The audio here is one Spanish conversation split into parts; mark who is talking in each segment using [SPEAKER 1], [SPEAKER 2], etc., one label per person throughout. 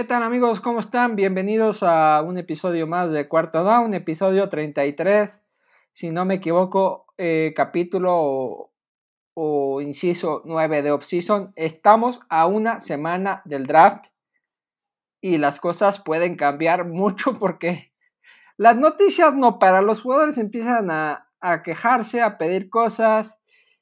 [SPEAKER 1] ¿Qué tal amigos? ¿Cómo están? Bienvenidos a un episodio más de Cuarto Down, episodio 33, si no me equivoco, eh, capítulo o, inciso 9 de Offseason. Estamos a una semana del draft y las cosas pueden cambiar mucho porque las noticias no para los jugadores empiezan a, quejarse, a pedir cosas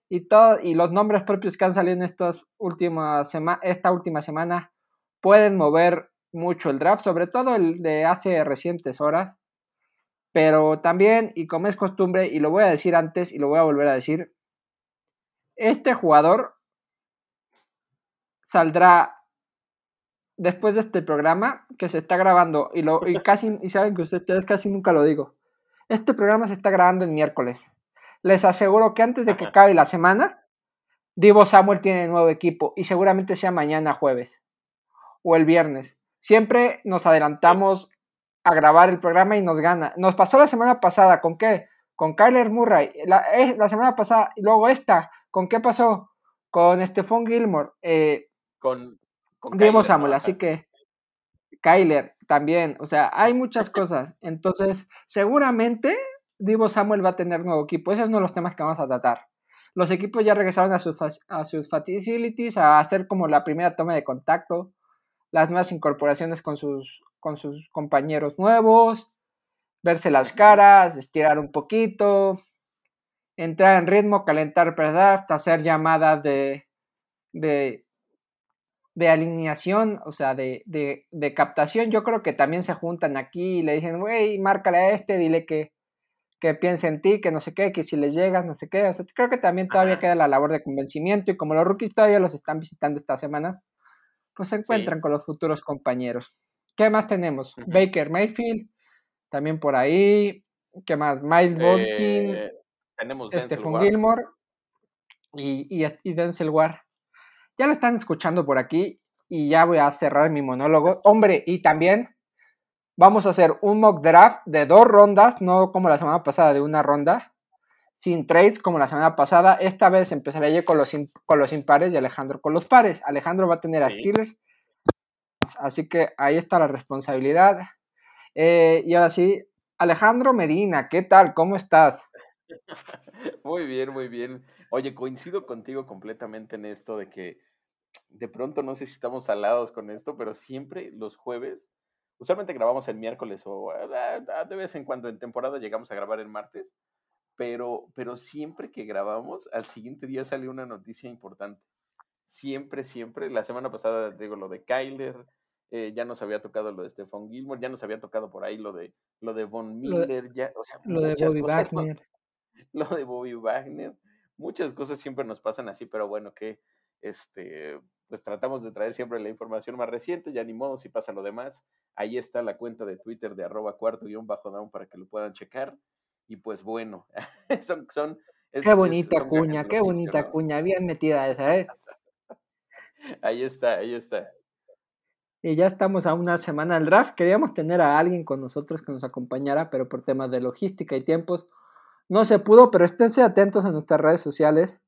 [SPEAKER 1] y todo y los nombres propios que han salido en estas últimas esta última semana pueden mover mucho el draft, sobre todo el de hace recientes horas. Pero también, y como es costumbre, y lo voy a decir antes y lo voy a volver a decir, este jugador saldrá después de este programa que se está grabando y lo y casi y saben que ustedes casi nunca lo digo. Este programa se está grabando el miércoles. Les aseguro que antes de que acabe la semana, Divo Samuel tiene nuevo equipo y seguramente sea mañana jueves o el viernes. Siempre nos adelantamos a grabar el programa y nos gana. Nos pasó la semana pasada, ¿con qué? Con Kyler Murray. La, eh, la semana pasada, y luego esta, ¿con qué pasó? Con Stephon Gilmore. Eh,
[SPEAKER 2] con,
[SPEAKER 1] con Samuel, así que Kyler también. O sea, hay muchas cosas. Entonces, seguramente Divo Samuel va a tener nuevo equipo. Esos son uno de los temas que vamos a tratar. Los equipos ya regresaron a sus, a sus facilities, a hacer como la primera toma de contacto las nuevas incorporaciones con sus, con sus compañeros nuevos, verse las caras, estirar un poquito, entrar en ritmo, calentar draft, hacer llamadas de, de, de alineación, o sea, de, de, de, captación. Yo creo que también se juntan aquí y le dicen, güey, márcale a este, dile que, que piense en ti, que no sé qué, que si le llegas, no sé qué. O sea, creo que también todavía queda la labor de convencimiento y como los rookies todavía los están visitando estas semanas, pues se encuentran con los futuros compañeros. ¿Qué más tenemos? Baker Mayfield, también por ahí. ¿Qué más? Miles Bodkin.
[SPEAKER 2] Eh, tenemos
[SPEAKER 1] Stephen Gilmore y, y, Denzel Ward. Ya lo están escuchando por aquí y ya voy a cerrar mi monólogo. Hombre, y también vamos a hacer un mock draft de dos rondas, no como la semana pasada de una ronda sin trades como la semana pasada. Esta vez empezaré yo con los, con los impares y Alejandro con los pares. Alejandro va a tener a Steelers. Así que ahí está la responsabilidad. Eh, y ahora sí, Alejandro Medina, ¿qué tal? ¿Cómo estás?
[SPEAKER 2] Muy bien, muy bien. Oye, coincido contigo completamente en esto de que de pronto no sé si estamos alados con esto, pero siempre los jueves, usualmente grabamos el miércoles o ah, ah, de vez en cuando en temporada llegamos a grabar el martes pero, pero siempre que grabamos, al siguiente día sale una noticia importante. Siempre, siempre. La semana pasada, digo, lo de Kyler, eh, ya nos había tocado lo de Stephon Gilmore, ya nos había tocado por ahí lo de, lo de Von Miller, ya, o sea,
[SPEAKER 1] lo de Bobby Wagner.
[SPEAKER 2] lo de Bobby Wagner. Muchas cosas siempre nos pasan así, pero bueno, que este, pues tratamos de traer siempre la información más reciente, ya ni modo si pasa lo demás. Ahí está la cuenta de Twitter de arroba cuarto guion bajo down para que lo puedan checar. Y pues bueno, son... son
[SPEAKER 1] qué bonita cuña, qué bonita cuña, bien metida esa, ¿eh?
[SPEAKER 2] Ahí está, ahí está.
[SPEAKER 1] Y ya estamos a una semana del draft. Queríamos tener a alguien con nosotros que nos acompañara, pero por temas de logística y tiempos no se pudo. Pero esténse atentos a nuestras redes sociales,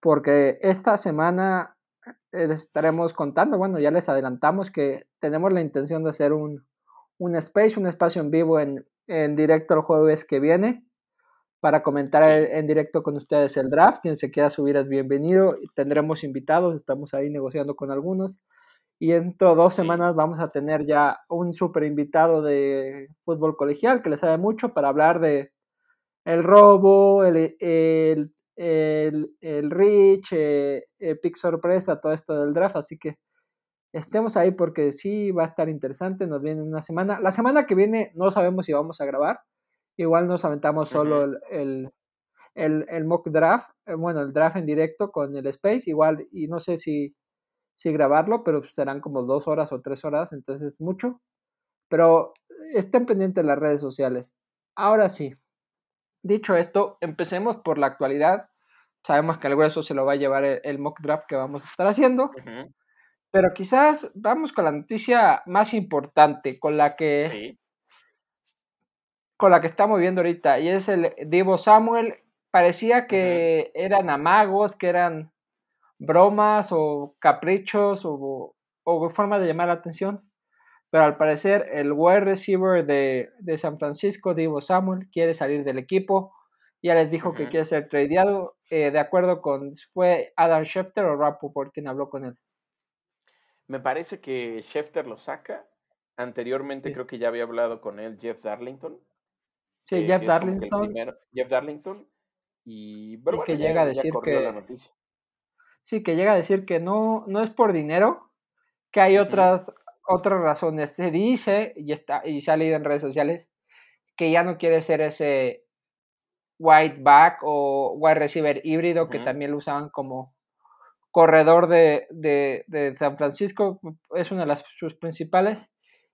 [SPEAKER 1] porque esta semana eh, les estaremos contando. Bueno, ya les adelantamos que tenemos la intención de hacer un, un space, un espacio en vivo en, en directo el jueves que viene para comentar en directo con ustedes el draft. Quien se quiera subir es bienvenido. Tendremos invitados, estamos ahí negociando con algunos. Y dentro de dos semanas vamos a tener ya un super invitado de fútbol colegial que le sabe mucho para hablar de el robo, el, el, el, el reach, eh, pick sorpresa, todo esto del draft. Así que estemos ahí porque sí va a estar interesante, nos viene una semana. La semana que viene no sabemos si vamos a grabar, igual nos aventamos solo el, el, el, mock draft, eh, bueno, el draft en directo con el Space, igual, y no sé si, si grabarlo, pero serán como dos horas o tres horas, entonces es mucho. Pero estén pendientes las redes sociales. Ahora sí, dicho esto, empecemos por la actualidad. Sabemos que el grueso se lo va a llevar el, mock draft que vamos a estar haciendo. Pero quizás vamos con la noticia más importante, con la que con la que estamos viendo ahorita, y es el Divo Samuel. Parecía que eran amagos, que eran bromas o caprichos o, o forma de llamar la atención. pero al parecer el wide receiver de, de San Francisco, Divo Samuel, quiere salir del equipo. Ya les dijo que quiere ser tradeado. Eh, de acuerdo con, ¿fue Adam Schefter o por quien habló con él?
[SPEAKER 2] Me parece que Schefter lo saca. Anteriormente creo que ya había hablado con él Jeff Darlington.
[SPEAKER 1] Sí, eh, Jeff Darlington.
[SPEAKER 2] Jeff Darlington. Y,
[SPEAKER 1] que llega a decir que... Sí, que llega a decir que no, no es por dinero, que hay otras, otras razones. Se dice, y, está, y se ha leído en redes sociales, que ya no quiere ser ese white back o wide receiver híbrido que también lo usaban como corredor de, de, San Francisco, es una de las sus principales,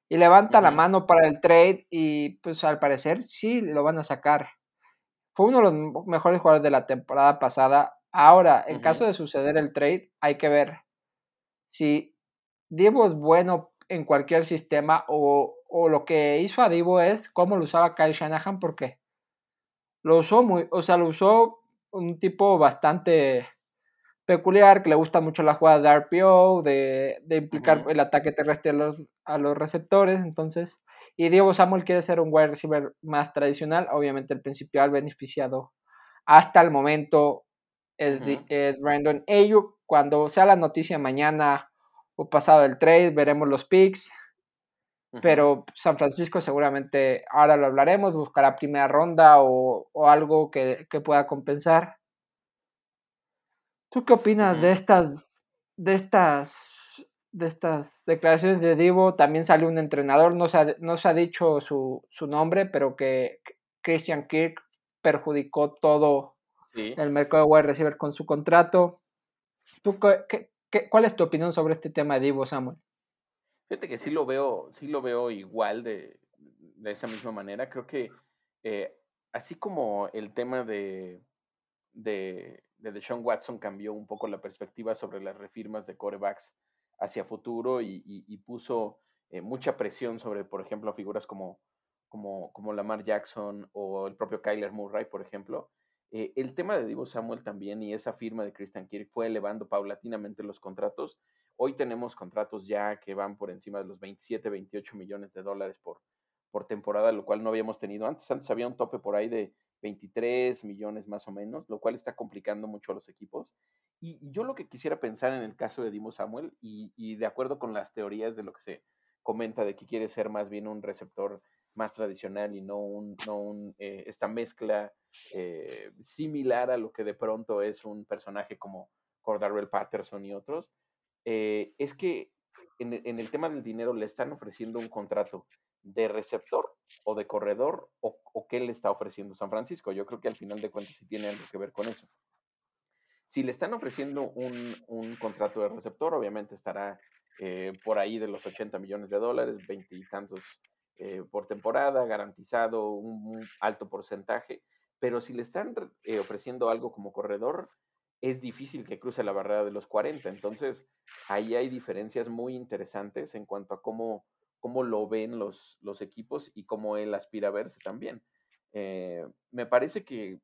[SPEAKER 1] y levanta la mano para el trade y pues al parecer sí lo van a sacar. Fue uno de los mejores jugadores de la temporada pasada. Ahora, en caso de suceder el trade, hay que ver si Divo es bueno en cualquier sistema o, o lo que hizo a Divo es cómo lo usaba Kyle Shanahan, porque lo usó muy, o sea, lo usó un tipo bastante peculiar, que le gusta mucho la jugada de RPO, de, de implicar el ataque terrestre a los, a los, receptores, entonces, y Diego Samuel quiere ser un wide receiver más tradicional, obviamente el principal beneficiado hasta el momento es, Brandon Ayuk, cuando sea la noticia mañana o pasado el trade, veremos los picks, pero San Francisco seguramente, ahora lo hablaremos, buscará primera ronda o, algo que, pueda compensar. ¿Tú qué opinas de estas, de estas, de estas declaraciones de Divo? También salió un entrenador, no se ha, no se ha dicho su, nombre, pero que Christian Kirk perjudicó todo el mercado de wide receiver con su contrato. ¿Tú qué, cuál es tu opinión sobre este tema de Divo, Samuel?
[SPEAKER 2] Fíjate que sí lo veo, sí lo veo igual de, de esa misma manera. Creo que eh, así como el tema de, de, de Deshaun Watson cambió un poco la perspectiva sobre las refirmas de corebacks hacia futuro y, puso eh, mucha presión sobre, por ejemplo, figuras como, como, como Lamar Jackson o el propio Kyler Murray, por ejemplo. Eh, el tema de Divo Samuel también y esa firma de Christian Kirk fue elevando paulatinamente los contratos Hoy tenemos contratos ya que van por encima de los 27, 28 millones de dólares por, por temporada, lo cual no habíamos tenido antes. Antes había un tope por ahí de 23 millones más o menos, lo cual está complicando mucho a los equipos. Y, yo lo que quisiera pensar en el caso de Dimo Samuel, y, de acuerdo con las teorías de lo que se comenta de que quiere ser más bien un receptor más tradicional y no, un, eh, esta mezcla eh, similar a lo que de pronto es un personaje como Cordarrelle Patterson y otros, eh, es que en, el tema del dinero le están ofreciendo un contrato de receptor o de corredor o, qué le está ofreciendo San Francisco. Yo creo que al final de cuentas sí tiene algo que ver con eso. Si le están ofreciendo un, contrato de receptor, obviamente estará eh, por ahí de los 80 millones de dólares, veintitantos eh, por temporada, garantizado un, alto porcentaje. Pero si le están ofreciendo algo como corredor, es difícil que cruce la barrera de los 40. Entonces, ahí hay diferencias muy interesantes en cuanto a cómo, cómo lo ven los, equipos y cómo él aspira a verse también. Eh, me parece que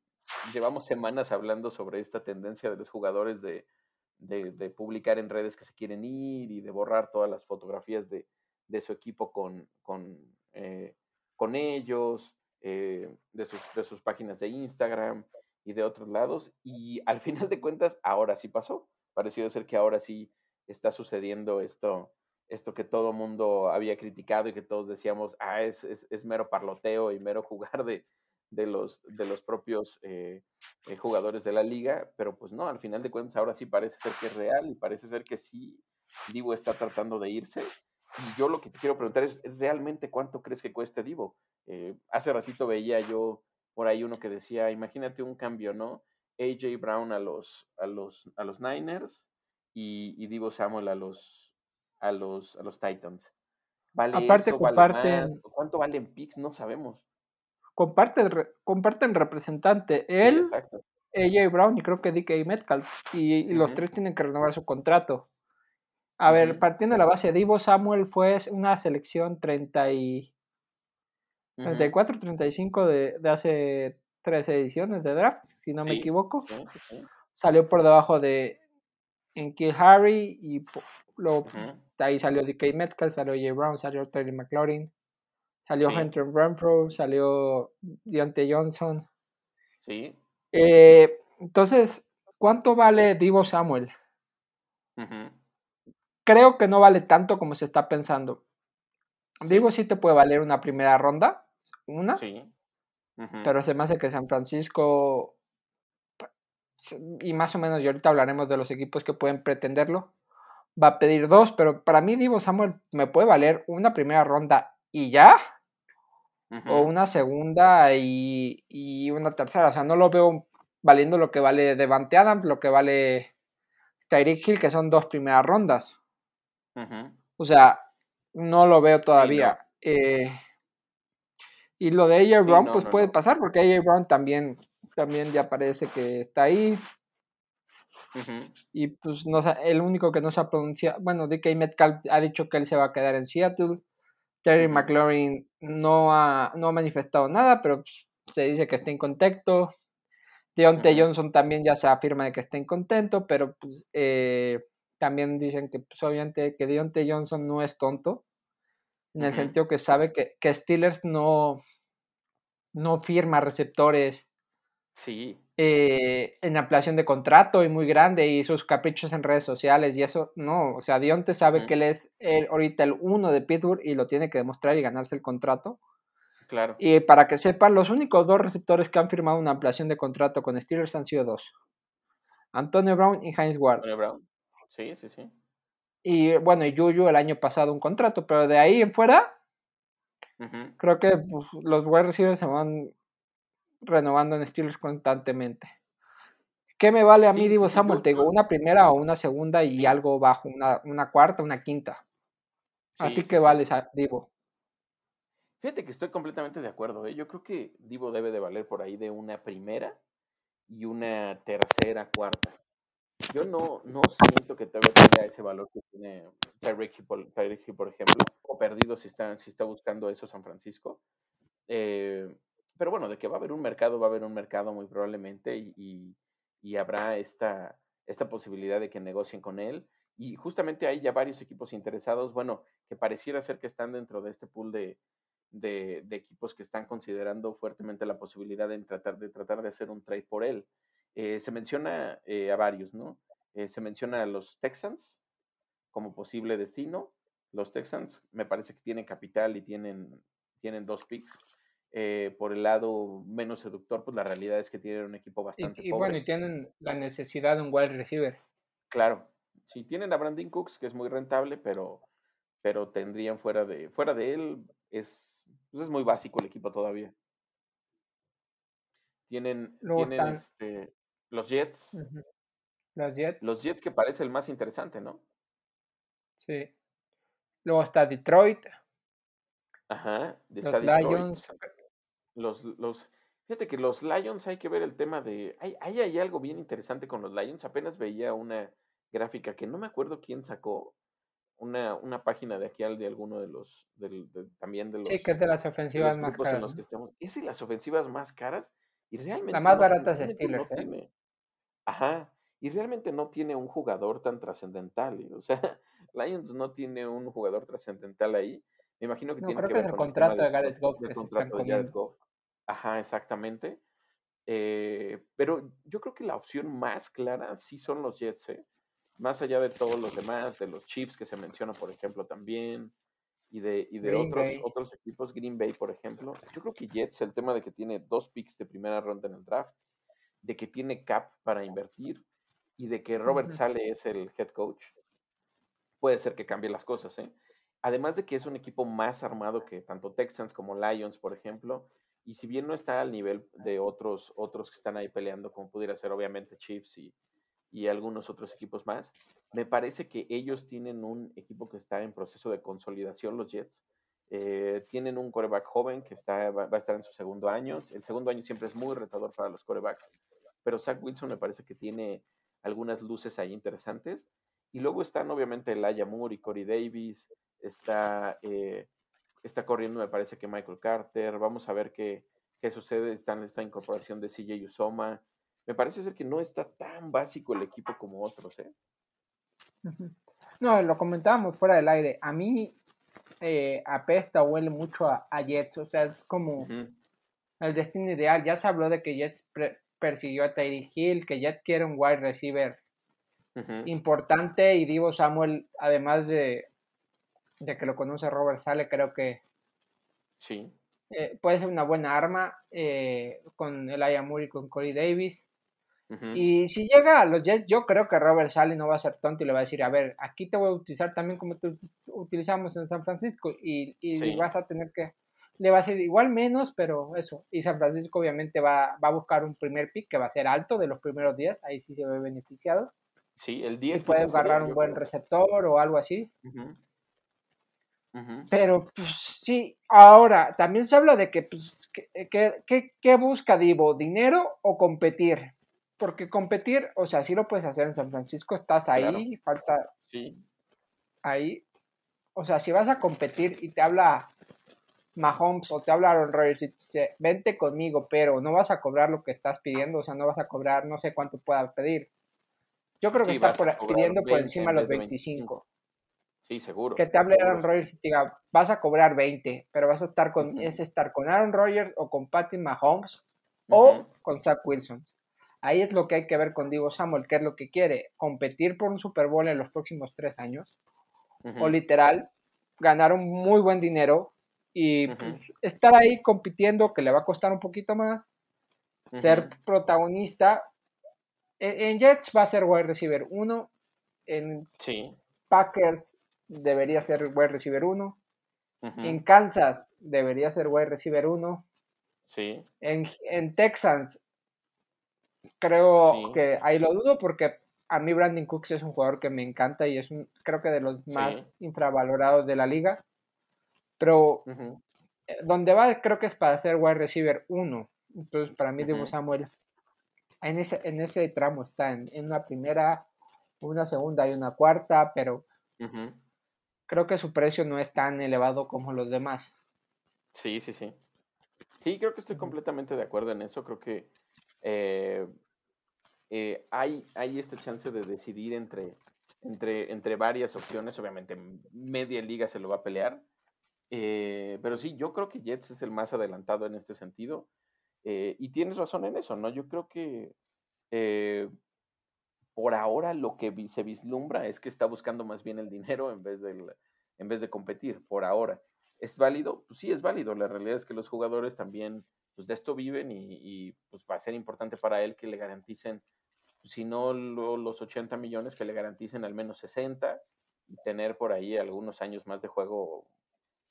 [SPEAKER 2] llevamos semanas hablando sobre esta tendencia de los jugadores de, publicar en redes que se quieren ir y de borrar todas las fotografías de, su equipo con, eh, ellos, eh, de, sus, de sus páginas de Instagram y de otros lados. Y al final de cuentas, ahora sí pasó. Pareció ser que ahora sí está sucediendo esto, esto que todo mundo había criticado y que todos decíamos, ah, es, es, mero parloteo y mero jugar de, de, los, de los propios eh, eh, jugadores de la liga. Pero pues no, al final de cuentas, ahora sí parece ser que es real y parece ser que sí, Divo está tratando de irse. Y yo lo que te quiero preguntar es, ¿realmente cuánto crees que cueste Divo? Eh, hace ratito veía yo por ahí uno que decía, imagínate un cambio, ¿no? AJ Brown a los, a los, a los Niners y, y Divo Samuel a los, a los, a los Titans. ¿Vale Aparte comparten. ¿Cuánto valen picks? No sabemos.
[SPEAKER 1] Comparten, comparten representante. Él, AJ Brown y creo que DK Metcalf. Y, los tres tienen que renovar su contrato. A ver, partiendo de la base, Divo Samuel fue una selección 30 y 34, 35 de, de hace tres ediciones de draft, si no me equivoco. Salió por debajo de en Kill Harry y luego ahí salió DK Metcalf, salió Jay Brown, salió Terry McLaurin, salió Hunter Renfro, salió Deontay Johnson.
[SPEAKER 2] Sí.
[SPEAKER 1] Eh, entonces, ¿cuánto vale Divo Samuel? Creo que no vale tanto como se está pensando. Divo sí te puede valer una primera ronda, una. Sí. Pero se me hace que San Francisco, y más o menos, y ahorita hablaremos de los equipos que pueden pretenderlo, va a pedir dos, pero para mí Divo Samuel me puede valer una primera ronda y ya, o una segunda y, y, una tercera. O sea, no lo veo valiendo lo que vale Devante Adams, lo que vale Tyreek Hill, que son dos primeras rondas. O sea, no lo veo todavía. Eh, y lo de AJ Brown, pues puede pasar, porque AJ Brown también, también ya parece que está ahí. Y pues no el único que no se ha pronunciado, bueno, DK Metcalf ha dicho que él se va a quedar en Seattle. Terry McLaurin no ha, no ha manifestado nada, pero pues, se dice que está en contacto. Deontay Johnson también ya se afirma de que está en contento, pero pues eh, también dicen que pues, obviamente que Deontay Johnson no es tonto, en el sentido que sabe que, que Steelers no, no firma receptores
[SPEAKER 2] sí.
[SPEAKER 1] Eh, en ampliación de contrato y muy grande y sus caprichos en redes sociales y eso, no, o sea, Dionte sabe que él es el, ahorita el uno de Pittsburgh y lo tiene que demostrar y ganarse el contrato.
[SPEAKER 2] Claro.
[SPEAKER 1] Y para que sepan, los únicos dos receptores que han firmado una ampliación de contrato con Steelers han sido dos. Antonio Brown y Heinz Ward.
[SPEAKER 2] Antonio Brown. Sí, sí, sí.
[SPEAKER 1] Y bueno, y Yuyu el año pasado un contrato, pero de ahí en fuera, creo que pues, los wide receivers se van renovando en Steelers constantemente. ¿Qué me vale a mí, Divo Samuel? Te digo, una primera o una segunda y algo bajo, una, una cuarta, una quinta. ¿A ti qué vale, Divo?
[SPEAKER 2] Fíjate que estoy completamente de acuerdo. ¿eh? Yo creo que Divo debe de valer por ahí de una primera y una tercera, cuarta. Yo no, no siento que todavía tenga ese valor que tiene por, por ejemplo, o perdido si está, si está buscando eso San Francisco. Eh, pero bueno, de que va a haber un mercado, va a haber un mercado muy probablemente y, y, habrá esta, esta posibilidad de que negocien con él. Y justamente hay ya varios equipos interesados, bueno, que pareciera ser que están dentro de este pool de, de, equipos que están considerando fuertemente la posibilidad de tratar de, tratar de hacer un trade por él. Eh, se menciona eh, a varios, ¿no? Eh, se menciona a los Texans como posible destino. Los Texans me parece que tienen capital y tienen, tienen dos picks. Eh, por el lado menos seductor, pues la realidad es que tienen un equipo bastante
[SPEAKER 1] y, y bueno, y tienen la necesidad de un wide receiver.
[SPEAKER 2] Claro, sí, tienen a Brandon Cooks, que es muy rentable, pero, pero tendrían fuera de, fuera de él, es, pues es muy básico el equipo todavía. Tienen, tienen este, los Jets.
[SPEAKER 1] Los Jets.
[SPEAKER 2] Los Jets que parece el más interesante, ¿no?
[SPEAKER 1] Sí. Luego está Detroit.
[SPEAKER 2] Ajá,
[SPEAKER 1] los Lions
[SPEAKER 2] los, los, fíjate que los Lions hay que ver el tema de, hay, hay, algo bien interesante con los Lions, apenas veía una gráfica que no me acuerdo quién sacó, una, una página de aquí al de alguno de los, también de los...
[SPEAKER 1] Sí, que es de las ofensivas más caras.
[SPEAKER 2] es de las ofensivas más caras y realmente...
[SPEAKER 1] La más barata es Steelers, ¿eh?
[SPEAKER 2] ajá, y realmente no tiene un jugador tan trascendental, o sea, Lions no tiene un jugador trascendental ahí, me imagino que tiene
[SPEAKER 1] creo
[SPEAKER 2] que,
[SPEAKER 1] ver es el contrato de Gareth Goff.
[SPEAKER 2] El contrato de Gareth Goff. Ajá, exactamente. Eh, pero yo creo que la opción más clara sí son los Jets, ¿eh? Más allá de todos los demás, de los Chiefs que se menciona, por ejemplo, también, y de, y de otros, otros equipos, Green Bay, por ejemplo. Yo creo que Jets, el tema de que tiene dos picks de primera ronda en el draft, de que tiene cap para invertir y de que Robert Sale es el head coach, puede ser que cambie las cosas, ¿eh? además de que es un equipo más armado que tanto Texans como Lions, por ejemplo, y si bien no está al nivel de otros, otros que están ahí peleando, como pudiera ser obviamente Chiefs y, y algunos otros equipos más, me parece que ellos tienen un equipo que está en proceso de consolidación, los Jets. Eh, tienen un coreback joven que está, va, a estar en su segundo año. El segundo año siempre es muy retador para los corebacks, pero Zach Wilson me parece que tiene algunas luces ahí interesantes. Y luego están obviamente Elijah Moore y Corey Davis, está, eh, está corriendo, me parece que Michael Carter. Vamos a ver qué, qué sucede. Está en esta incorporación de CJ Usoma. Me parece ser que no está tan básico el equipo como otros, ¿eh?
[SPEAKER 1] No, lo comentábamos fuera del aire. A mí eh, apesta o huele mucho a, Jets. O sea, es como el destino ideal. Ya se habló de que Jets persiguió a Tyree Hill, que Jets quiere un wide receiver importante y Divo Samuel, además de, de que lo conoce Robert Sale, creo que
[SPEAKER 2] sí.
[SPEAKER 1] Eh, puede ser una buena arma eh, con el Moore y con Corey Davis. Y si llega a los Jets, yo creo que Robert Sale no va a ser tonto y le va a decir, a ver, aquí te voy a utilizar también como te utilizamos en San Francisco y, y vas a tener que, le va a ser igual menos, pero eso. Y San Francisco obviamente va, va a buscar un primer pick que va a ser alto de los primeros días, ahí sí se ve beneficiado.
[SPEAKER 2] Sí, el 10.
[SPEAKER 1] Y puede agarrar un buen receptor o algo así. Pero, pues sí, ahora también se habla de que, pues, ¿qué busca Divo? ¿Dinero o competir? Porque competir, o sea, sí lo puedes hacer en San Francisco, estás ahí, falta.
[SPEAKER 2] Sí.
[SPEAKER 1] Ahí. O sea, si vas a competir y te habla Mahomes o te habla Aaron Rodgers y dice, vente conmigo, pero no vas a cobrar lo que estás pidiendo, o sea, no vas a cobrar, no sé cuánto puedas pedir. Yo creo que está pidiendo por encima de los 25.
[SPEAKER 2] Sí, seguro.
[SPEAKER 1] Que te hable Aaron Rodgers y te diga, vas a cobrar 20, pero vas a estar con, es estar con Aaron Rodgers o con Patty Mahomes o con Zach Wilson. Ahí es lo que hay que ver con Divo Samuel, que es lo que quiere, competir por un Super Bowl en los próximos tres años, o literal, ganar un muy buen dinero y pues, estar ahí compitiendo, que le va a costar un poquito más, ser protagonista. En, Jets va a ser wide receiver 1, en Packers debería ser wide receiver 1. En Kansas debería ser wide receiver 1.
[SPEAKER 2] Sí.
[SPEAKER 1] En, en Texans creo que ahí lo dudo porque a mí Brandon Cooks es un jugador que me encanta y es un, creo que de los más infravalorados de la liga. Pero eh, donde va creo que es para ser wide receiver 1. Entonces para mí Divo Samuel en ese, en ese tramo está en, en, una primera, una segunda y una cuarta, pero creo que su precio no es tan elevado como los demás.
[SPEAKER 2] Sí, sí, sí. Sí, creo que estoy completamente de acuerdo en eso. Creo que eh, eh, hay, hay esta chance de decidir entre, entre, entre varias opciones. Obviamente, media liga se lo va a pelear. Eh, pero sí, yo creo que Jets es el más adelantado en este sentido. y tienes razón en eso, ¿no? Yo creo que por ahora lo que se vislumbra es que está buscando más bien el dinero en vez, en vez de competir, por ahora. ¿Es válido? Pues sí, es válido. La realidad es que los jugadores también pues de esto viven y, pues va a ser importante para él que le garanticen, si no los 80 millones, que le garanticen al menos 60 y tener por ahí algunos años más de juego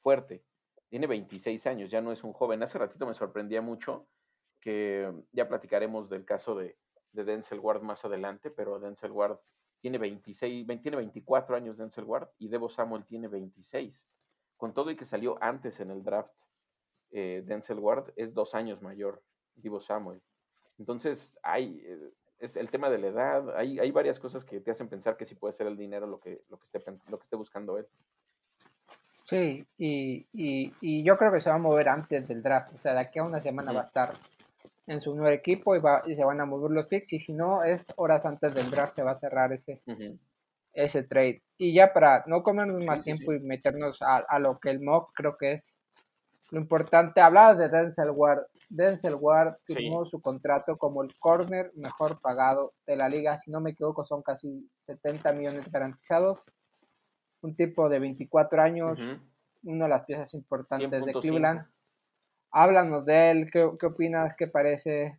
[SPEAKER 2] fuerte. Tiene 26 años, ya no es un joven. Hace ratito me sorprendía mucho que ya platicaremos del caso de, de Denzel Ward más adelante, pero Denzel Ward tiene 26, tiene 24 años Denzel Ward y Debo Samuel tiene 26. Con todo y que salió antes en el draft, eh, Denzel Ward es dos años mayor, Divo Samuel. Entonces, hay, eh, es el tema de la edad, hay, hay varias cosas que te hacen pensar que sí puede ser el dinero lo que, lo que, esté, lo que esté buscando él.
[SPEAKER 1] Sí, y, y, y, yo creo que se va a mover antes del draft, o sea, de aquí a una semana va a estar en su nuevo equipo y, va, y se van a mover los picks y si no es horas antes del draft se va a cerrar ese, ese trade. Y ya para no comernos más tiempo y meternos a, lo que el mock creo que es lo importante, hablabas de Denzel Ward. Denzel Ward firmó su contrato como el corner mejor pagado de la liga. Si no me equivoco, son casi 70 millones garantizados. Un tipo de 24 años, una de las piezas importantes de Cleveland. Háblanos de él, ¿qué, opinas? ¿Qué parece?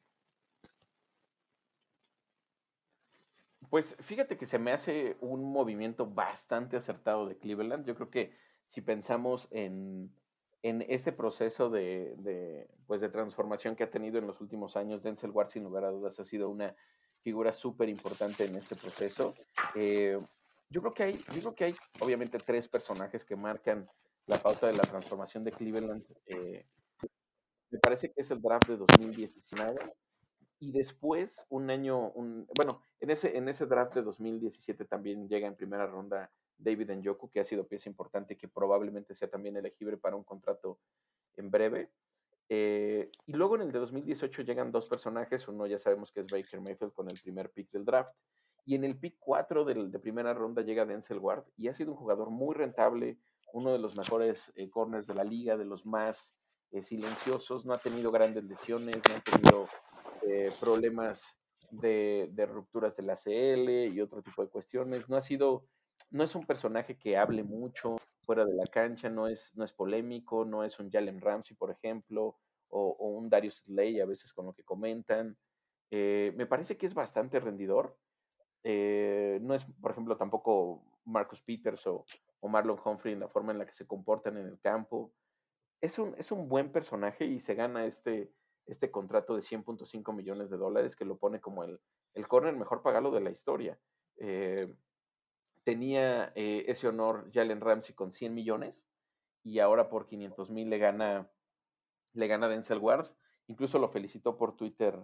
[SPEAKER 2] Pues fíjate que se me hace un movimiento bastante acertado de Cleveland. Yo creo que si pensamos en, en este proceso de, de, pues de transformación que ha tenido en los últimos años, Denzel Ward sin lugar a dudas ha sido una figura súper importante en este proceso. Eh, yo creo que hay, yo creo que hay obviamente tres personajes que marcan la pauta de la transformación de Cleveland. Eh, me parece que es el draft de 2019. Y después, un año, un, bueno, en ese, en ese draft de 2017 también llega en primera ronda David Njoku, que ha sido pieza importante que probablemente sea también elegible para un contrato en breve. Eh, y luego en el de 2018 llegan dos personajes, uno ya sabemos que es Baker Mayfield con el primer pick del draft, Y en el pick 4 de, de primera ronda llega Denzel Ward y ha sido un jugador muy rentable, uno de los mejores eh, corners de la liga, de los más eh, silenciosos, no ha tenido grandes lesiones, no ha tenido eh, problemas de, de, rupturas de la CL y otro tipo de cuestiones. No ha sido, no es un personaje que hable mucho fuera de la cancha, no es, no es polémico, no es un Jalen Ramsey, por ejemplo, o, o un Darius Slay a veces con lo que comentan. me parece que es bastante rendidor eh, no es, por ejemplo, tampoco Marcus Peters o, Marlon Humphrey en la forma en la que se comportan en el campo. Es un, es un buen personaje y se gana este, este contrato de 100.5 millones de dólares que lo pone como el, el corner mejor pagado de la historia. Eh, tenía eh, ese honor Jalen Ramsey con 100 millones y ahora por 500 mil le gana, le gana Denzel Ward. Incluso lo felicitó por Twitter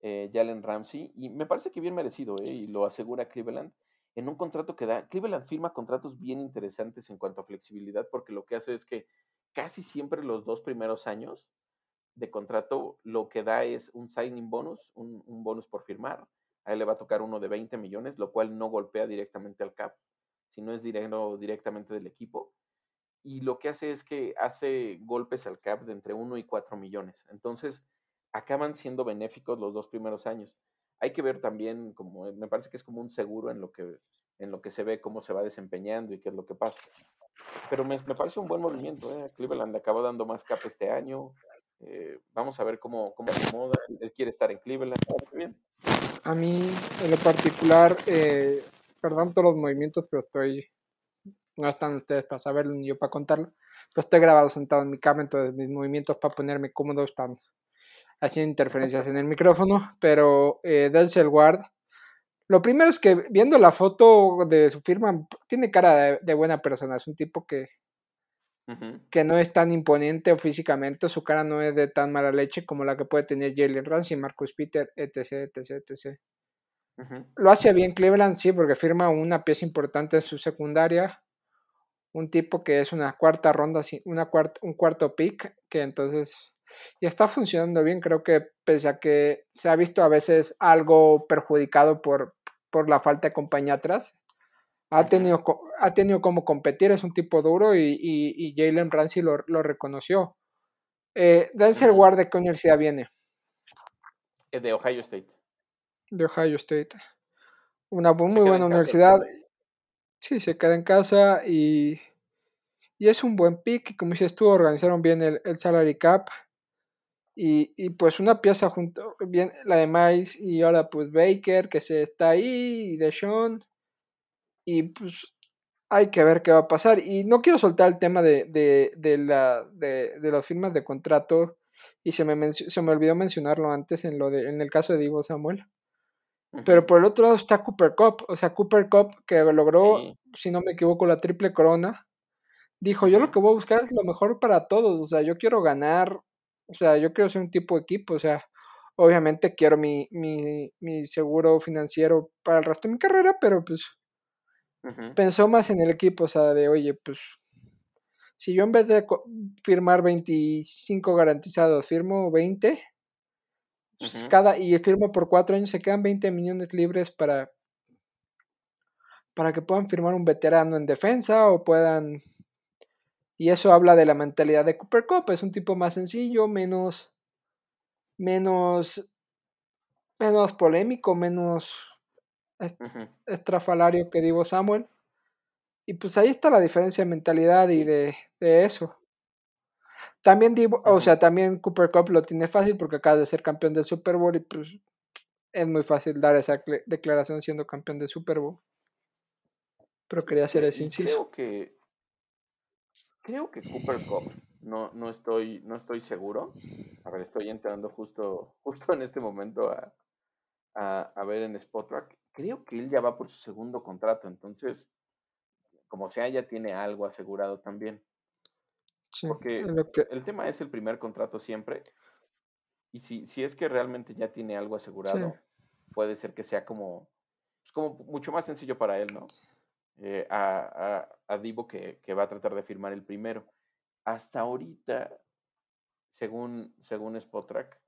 [SPEAKER 2] eh, Jalen Ramsey, y me parece que bien merecido, y lo asegura Cleveland, en un contrato que da, Cleveland firma contratos bien interesantes en cuanto a flexibilidad, porque lo que hace es que casi siempre los dos primeros años de contrato lo que da es un signing bonus, un, bonus por firmar, a él le va a tocar uno de 20 millones, lo cual no golpea directamente al cap, sino es directamente del equipo. Y lo que hace es que hace golpes al cap de entre 1 y 4 millones. Entonces, acaban siendo benéficos los dos primeros años. Hay que ver también, como me parece que es como un seguro en lo que, en lo que se ve cómo se va desempeñando y qué es lo que pasa. Pero me, parece un buen movimiento. ¿eh? Cleveland acabó dando más cap este año. Eh, vamos a ver cómo, cómo se acomoda. Él quiere estar en Cleveland. Bien.
[SPEAKER 1] A mí, en lo particular, eh, perdón todos los movimientos, pero estoy. No están ustedes para saberlo ni yo para contarlo. Pero estoy grabado sentado en mi cama, entonces mis movimientos para ponerme cómodo están haciendo interferencias en el micrófono, pero eh, Ward, lo primero es que viendo la foto de su firma, tiene cara de, buena persona, es un tipo que, que no es tan imponente físicamente, su cara no es de tan mala leche como la que puede tener Jalen Ramsey, Marcus Peter, etc, etc, etc. Lo hace bien Cleveland, sí, porque firma una pieza importante en su secundaria, un tipo que es una cuarta ronda, una cuarta, un cuarto pick, que entonces y está funcionando bien. Creo que pese a que se ha visto a veces algo perjudicado por, por la falta de compañía atrás, ha tenido, ha tenido como competir, es un tipo duro y, y, Jalen Ramsey lo, lo reconoció. Eh, Denzel Ward, ¿de qué universidad viene?
[SPEAKER 2] Eh, de Ohio State.
[SPEAKER 1] De Ohio State. Una muy buena universidad. Sí, se queda en casa y, y es un buen pick. Como dices tú, organizaron bien el, el salary cap. Y, y, pues una pieza junto, bien, la de Miles y ahora pues Baker que se está ahí y de Sean. Y pues hay que ver qué va a pasar. Y no quiero soltar el tema de, de, de la, de, de, las firmas de contrato. Y se me, se me olvidó mencionarlo antes en, lo de, en el caso de Divo Samuel. Pero por el otro lado está Cooper Cup. O sea, Cooper Cup que logró, si no me equivoco, la triple corona. Dijo, yo lo que voy a buscar es lo mejor para todos. O sea, yo quiero ganar o sea, yo quiero ser un tipo de equipo, o sea, obviamente quiero mi, mi, mi seguro financiero para el resto de mi carrera, pero pues pensó más en el equipo, o sea, de, oye, pues si yo en vez de firmar 25 garantizados, firmo 20, pues cada, y firmo por cuatro años, se quedan 20 millones libres para, para que puedan firmar un veterano en defensa o puedan y eso habla de la mentalidad de Cooper Cup. Es un tipo más sencillo, menos, menos, menos polémico, menos estrafalario que Divo Samuel. Y pues ahí está la diferencia de mentalidad y de, de eso. También Divo, o sea, también Cooper Cup lo tiene fácil porque acaba de ser campeón del Super Bowl y pues es muy fácil dar esa declaración siendo campeón del Super Bowl. Pero quería hacer ese inciso.
[SPEAKER 2] Creo que creo que Cooper Cup, no, no, estoy, no estoy seguro. A ver, estoy entrando justo, justo en este momento a, a, ver en Spotrack. Creo que él ya va por su segundo contrato, entonces, como sea, ya tiene algo asegurado también. Porque el tema es el primer contrato siempre. Y si, si es que realmente ya tiene algo asegurado, puede ser que sea como, pues, como mucho más sencillo para él, ¿no? Eh, a, a, Divo que, que, va a tratar de firmar el primero. Hasta ahorita, según, según Spotrack,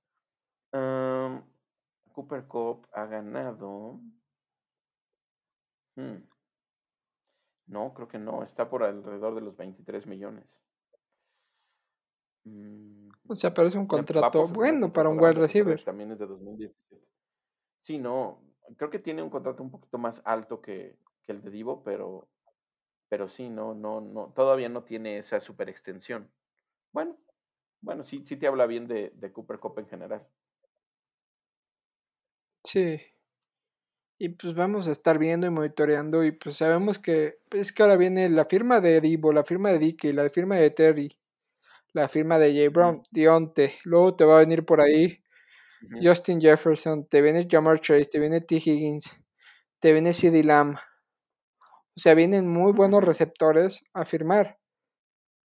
[SPEAKER 2] Cooper Cup ha ganado Hmm. No, creo que no. Está por alrededor de los 23 millones.
[SPEAKER 1] Mm, o sea, pero es un contrato bueno para un wide receiver.
[SPEAKER 2] También es de 2017. Sí, no. Creo que tiene un contrato un poquito más alto que, el de Divo, pero, pero sí, no, no, no. Todavía no tiene esa super extensión. Bueno, bueno, sí, sí te habla bien de, de Cooper Cup en general.
[SPEAKER 1] Sí. Y pues vamos a estar viendo y monitoreando y pues sabemos que pues, es que ahora viene la firma de Divo, la firma de Dicky, la firma de Terry, la firma de Jay Brown, Dionte, luego te va a venir por ahí Justin Jefferson, te viene Jamar Chase, te viene T. Higgins, te viene CD Lamb. O sea, vienen muy buenos receptores a firmar.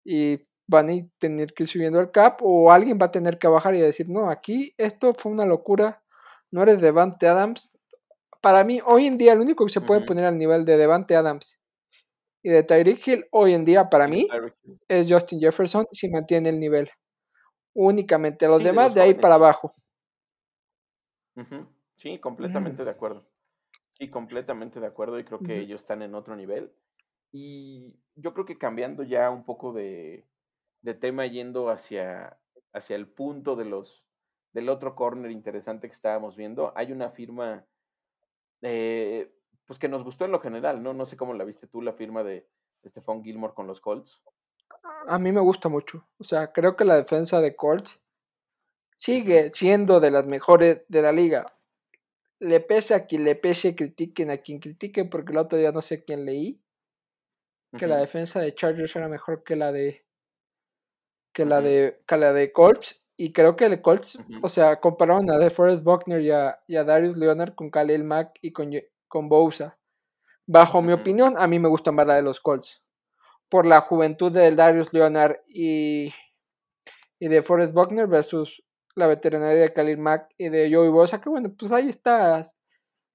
[SPEAKER 1] Y van a tener que ir subiendo el cap o alguien va a tener que bajar y decir, no, aquí esto fue una locura, no eres Devante Adams, para mí, hoy en día, el único que se puede poner al nivel de Devante Adams y de Tyreek Hill, hoy en día, para mí, es Justin Jefferson si mantiene el nivel. Únicamente. Los demás, de, ahí para abajo.
[SPEAKER 2] Sí, completamente mm. de acuerdo. Sí, completamente de acuerdo y creo que ellos están en otro nivel. Y yo creo que cambiando ya un poco de, de tema, yendo hacia, hacia el punto de los, del otro corner interesante que estábamos viendo, hay una firma eh, pues que nos gustó en lo general, ¿no? No sé cómo la viste tú, la firma de Stephon Gilmore con los Colts.
[SPEAKER 1] A mí me gusta mucho. O sea, creo que la defensa de Colts sigue siendo de las mejores de la liga. Le pese a quien le pese, critiquen a quien critiquen, porque el otro día no sé quién leí. Que la defensa de Chargers era mejor que la de. que la de. que la de Colts. Y creo que el Colts, o sea, compararon a DeForest Buckner y a, Darius Leonard con Khalil Mack y con, con. Bajo mi opinión, a mí me gusta más la de los Colts. Por la juventud de Darius Leonard y, y de Forrest Buckner versus la veterinaria de Khalil Mack y de Joey Bosa, que bueno, pues ahí estás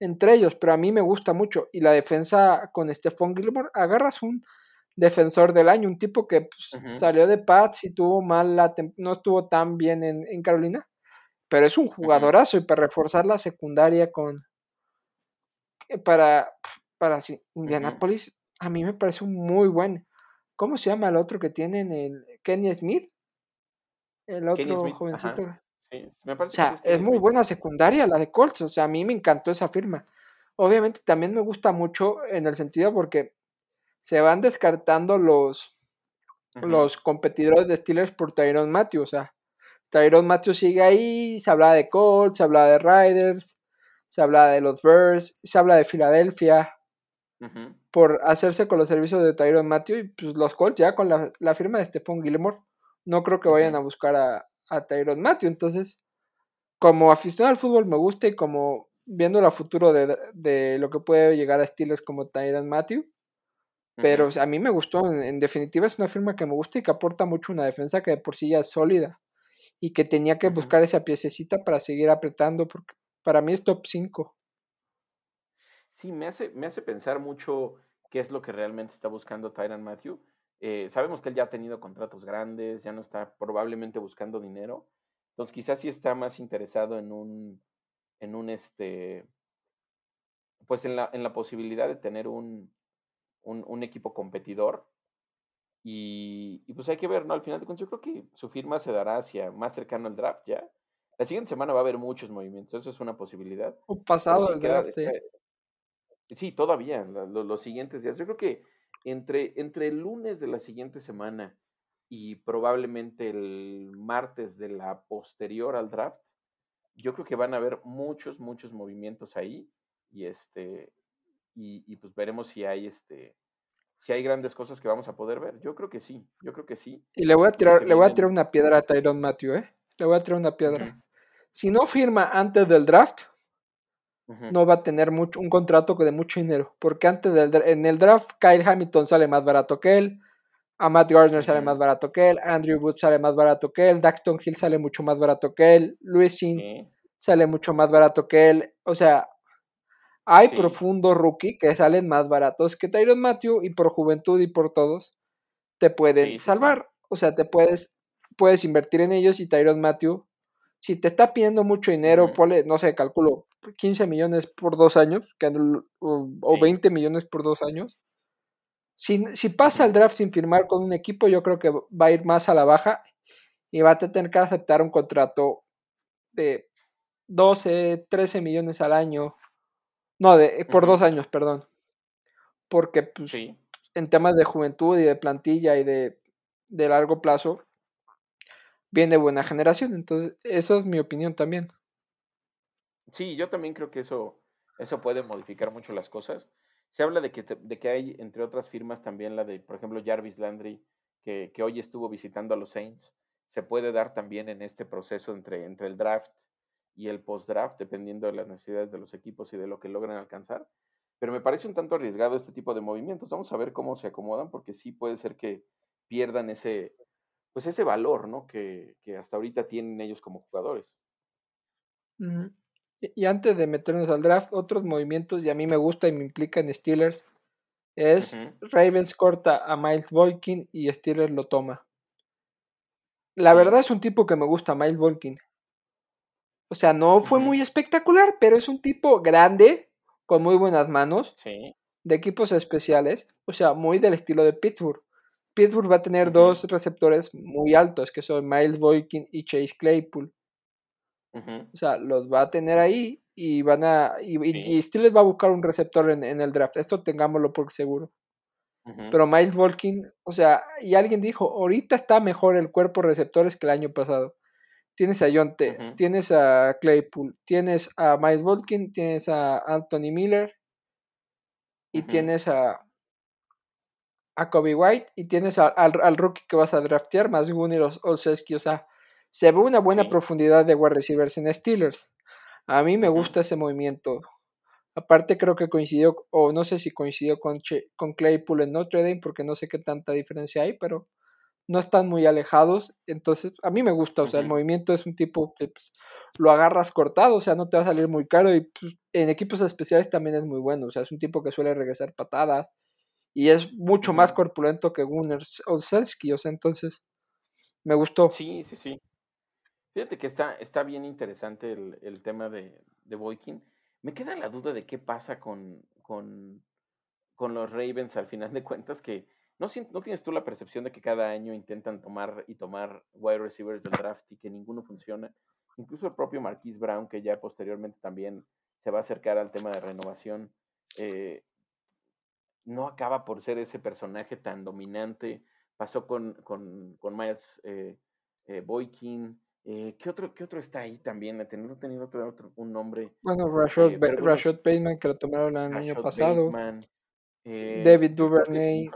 [SPEAKER 1] entre ellos, pero a mí me gusta mucho. Y la defensa con Stephon Gilmore, agarras un defensor del año, un tipo que pues, salió de Pats y tuvo mal la no estuvo tan bien en, Carolina, pero es un jugadorazo y para reforzar la secundaria con eh, para para Indianapolis a mí me parece un muy buen ¿cómo se llama el otro que tienen el Kenny Smith? El otro jovencito. O sea, es, muy buena secundaria la de Colts, o sea, a mí me encantó esa firma. Obviamente también me gusta mucho en el sentido porque se van descartando los, los competidores de Steelers por Tyrone Matthew. O sea, Tyrone Matthew sigue ahí, se habla de Colts, se habla de Riders, se habla de los Bears, se habla de Filadelfia. Por hacerse con los servicios de Tyrone Matthew y pues los Colts ya con la, firma de Stephon Gilmore no creo que vayan a buscar a, a Tyrone Matthew. Entonces, como aficionado al fútbol me gusta y como viendo el futuro de, de, lo que puede llegar a Steelers como Tyrone Matthew, pero a mí me gustó, en, definitiva es una firma que me gusta y que aporta mucho una defensa que de por sí ya es sólida y que tenía que buscar esa piececita para seguir apretando, porque para mí es top 5.
[SPEAKER 2] Sí, me hace, me hace pensar mucho qué es lo que realmente está buscando Tyron Matthew. Eh, sabemos que él ya ha tenido contratos grandes, ya no está probablemente buscando dinero. Entonces quizás sí está más interesado en un, en un este, pues en la, en la posibilidad de tener un, un, equipo competidor. Y, pues hay que ver, ¿no? Al final de cuentas, yo creo que su firma se dará hacia más cercano al draft ya. La siguiente semana va a haber muchos movimientos, eso es una posibilidad.
[SPEAKER 1] O pasado el draft,
[SPEAKER 2] sí. todavía, los siguientes días. Yo creo que entre, entre el lunes de la siguiente semana y probablemente el martes de la posterior al draft, yo creo que van a haber muchos, muchos movimientos ahí. Y este, y, pues veremos si hay este si hay grandes cosas que vamos a poder ver. Yo creo que sí, yo creo que sí.
[SPEAKER 1] Y le voy a tirar, le voy a tirar una piedra a Tyron Matthew, ¿eh? Le voy a tirar una piedra. Si no firma antes del draft, no va a tener mucho, un contrato de mucho dinero. Porque antes del en el draft, Kyle Hamilton sale más barato que él. A Matt Gardner sale más barato que él, Andrew Wood sale más barato que él, Daxton Hill sale mucho más barato que él, Luis sale mucho más barato que él. O sea, hay profundos rookie que salen más baratos que Tyron Matthew y por juventud y por todos te pueden salvar. O sea, te puedes, puedes invertir en ellos y Tyron Matthew, si te está pidiendo mucho dinero, no sé, calculo 15 millones por dos años, que, o, o 20 millones por dos años. Si, si pasa el draft sin firmar con un equipo, yo creo que va a ir más a la baja y va a tener que aceptar un contrato de 12, 13 millones al año. No, de, por dos años, perdón. Porque pues, en temas de juventud y de plantilla y de, de largo plazo, viene buena generación. Entonces, eso es mi opinión también.
[SPEAKER 2] Sí, yo también creo que eso, eso puede modificar mucho las cosas. Se habla de que, de que hay, entre otras firmas, también la de, por ejemplo, Jarvis Landry, que, que hoy estuvo visitando a los Saints. Se puede dar también en este proceso entre, entre el draft y el post-draft, dependiendo de las necesidades de los equipos y de lo que logran alcanzar. Pero me parece un tanto arriesgado este tipo de movimientos. Vamos a ver cómo se acomodan, porque sí puede ser que pierdan ese, pues ese valor, ¿no? Que, que hasta ahorita tienen ellos como jugadores.
[SPEAKER 1] Y antes de meternos al draft, otros movimientos, y a mí me gusta y me implica en Steelers, es Ravens corta a Miles Boykin y Steelers lo toma. La verdad es un tipo que me gusta, Miles Boykin. O sea, no fue muy espectacular, pero es un tipo grande, con muy buenas manos, de equipos especiales, o sea, muy del estilo de Pittsburgh. Pittsburgh va a tener dos receptores muy altos, que son Miles Boykin y Chase Claypool. O sea, los va a tener ahí y van a. Y, Steelers va a buscar un receptor en, el draft. Esto tengámoslo por seguro. Pero Miles Volkin, o sea, y alguien dijo: ahorita está mejor el cuerpo de receptores que el año pasado. Tienes a John T, tienes a Claypool, tienes a Miles Volkin, tienes a Anthony Miller y tienes a, a Kobe White y tienes al, al, rookie que vas a draftear, más Gunnar Olszewski. O sea, se ve una buena profundidad de wide receivers en Steelers. A mí me gusta ese movimiento. Aparte creo que coincidió, o no sé si coincidió con, con Claypool en Notre Dame, porque no sé qué tanta diferencia hay, pero no están muy alejados. Entonces, a mí me gusta, o sea, el movimiento es un tipo que pues, lo agarras cortado, o sea, no te va a salir muy caro y pues, en equipos especiales también es muy bueno, o sea, es un tipo que suele regresar patadas y es mucho más corpulento que Gunnar Olszewski, o sea, entonces me gustó.
[SPEAKER 2] Sí, sí, sí. Fíjate que está, está bien interesante el, tema de, de Boykin. Me queda la duda de qué pasa con, con, con, los Ravens al final de cuentas, que no, no tienes tú la percepción de que cada año intentan tomar y tomar wide receivers del draft y que ninguno funciona. Incluso el propio Marquise Brown, que ya posteriormente también se va a acercar al tema de renovación, eh, no acaba por ser ese personaje tan dominante. Pasó con, con, con Miles eh, eh, Boykin, eh, ¿qué, otro, ¿Qué otro está ahí también? No tenido otro, otro, un nombre.
[SPEAKER 1] Bueno, Rashad, eh, Bateman, que lo tomaron el año pasado. Eh, David Duvernay.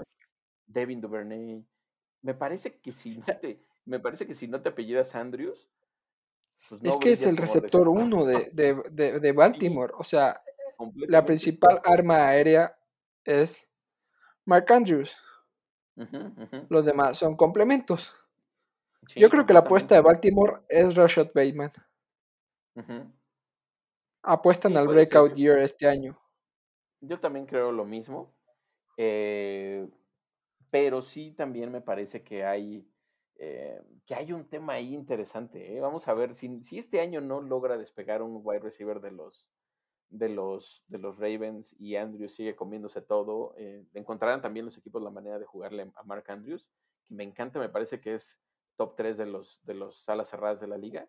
[SPEAKER 2] David Duvernay. Me parece que si no te, me parece que si no te apellidas Andrews.
[SPEAKER 1] Pues es que es el receptor uno de, de, de, Baltimore. O sea, la principal arma aérea es Mark Andrews. Los demás son complementos. Yo creo que la apuesta de Baltimore es Rashad Bateman. Apuestan al breakout year este año.
[SPEAKER 2] Yo también creo lo mismo. Eh, pero sí también me parece que hay, eh, que hay un tema ahí interesante. ¿eh? Vamos a ver si, si, este año no logra despegar un wide receiver de los, de los, de los Ravens y Andrews sigue comiéndose todo. encontrarán también los equipos la manera de jugarle a Mark Andrews, que me encanta, me parece que es top 3 de los, de los salas cerradas de la liga,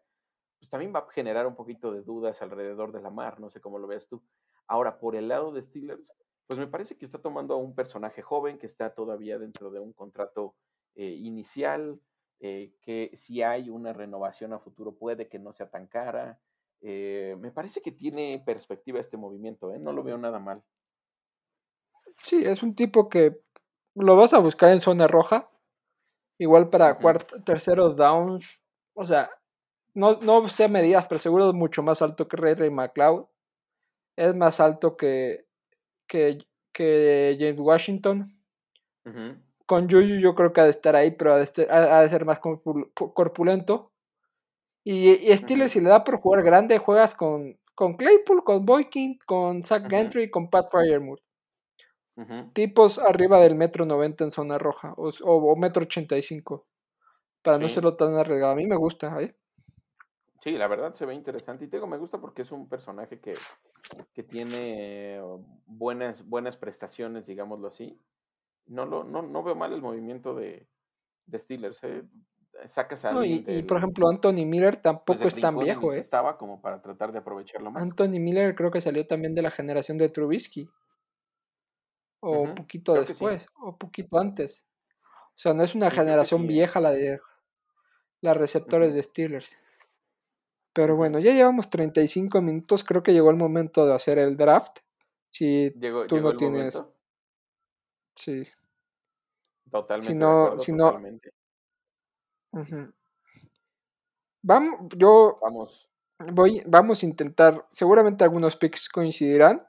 [SPEAKER 2] pues también va a generar un poquito de dudas alrededor de la mar, no sé cómo lo ves tú. Ahora, por el lado de Steelers, pues me parece que está tomando a un personaje joven que está todavía dentro de un contrato eh, inicial, eh, que si hay una renovación a futuro puede que no sea tan cara. Eh, me parece que tiene perspectiva este movimiento, no lo veo nada mal.
[SPEAKER 1] Sí, es un tipo que lo vas a buscar en zona roja, Igual para cuarto, terceros downs, o sea, no, no sé medidas, pero seguro es mucho más alto que Ray Ray McLeod. Es más alto que, que, que James Washington. Con Juju yo creo que ha de estar ahí, pero ha de, ser, más corpulento. Y, y Steelers, si le da por jugar grande, juegas con, con Claypool, con Boykin, con Zach Gentry, con Pat Fryermuth. Tipos arriba del metro 90 en zona roja o, o, metro 85 para no serlo tan arriesgado. A mí me gusta, ¿eh?
[SPEAKER 2] Sí, la verdad se ve interesante. Y te digo, me gusta porque es un personaje que, que tiene buenas, buenas prestaciones, digámoslo así. No, lo, no, no veo mal el movimiento de, de Steelers. ¿eh? Sacas a
[SPEAKER 1] No,
[SPEAKER 2] alguien
[SPEAKER 1] y, por ejemplo, Anthony Miller
[SPEAKER 2] pues,
[SPEAKER 1] tampoco es tan viejo, ¿eh?
[SPEAKER 2] estaba como para tratar de aprovecharlo más.
[SPEAKER 1] Anthony Miller creo que salió también de la generación de Trubisky. O poquito
[SPEAKER 2] creo que sí.
[SPEAKER 1] después, o poquito antes. O sea, no es una
[SPEAKER 2] creo
[SPEAKER 1] generación
[SPEAKER 2] sí, ¿eh?
[SPEAKER 1] vieja la de las receptores de Steelers. Pero bueno, ya llevamos 35 minutos. Creo que llegó el momento de hacer el draft. Si
[SPEAKER 2] Llegó,
[SPEAKER 1] tú
[SPEAKER 2] llegó
[SPEAKER 1] no tienes.
[SPEAKER 2] momento.
[SPEAKER 1] Sí.
[SPEAKER 2] Totalmente de
[SPEAKER 1] no,
[SPEAKER 2] acuerdo,
[SPEAKER 1] si no.
[SPEAKER 2] totalmente.
[SPEAKER 1] Vamos, yo
[SPEAKER 2] Vamos.
[SPEAKER 1] voy, vamos a intentar. Seguramente algunos picks coincidirán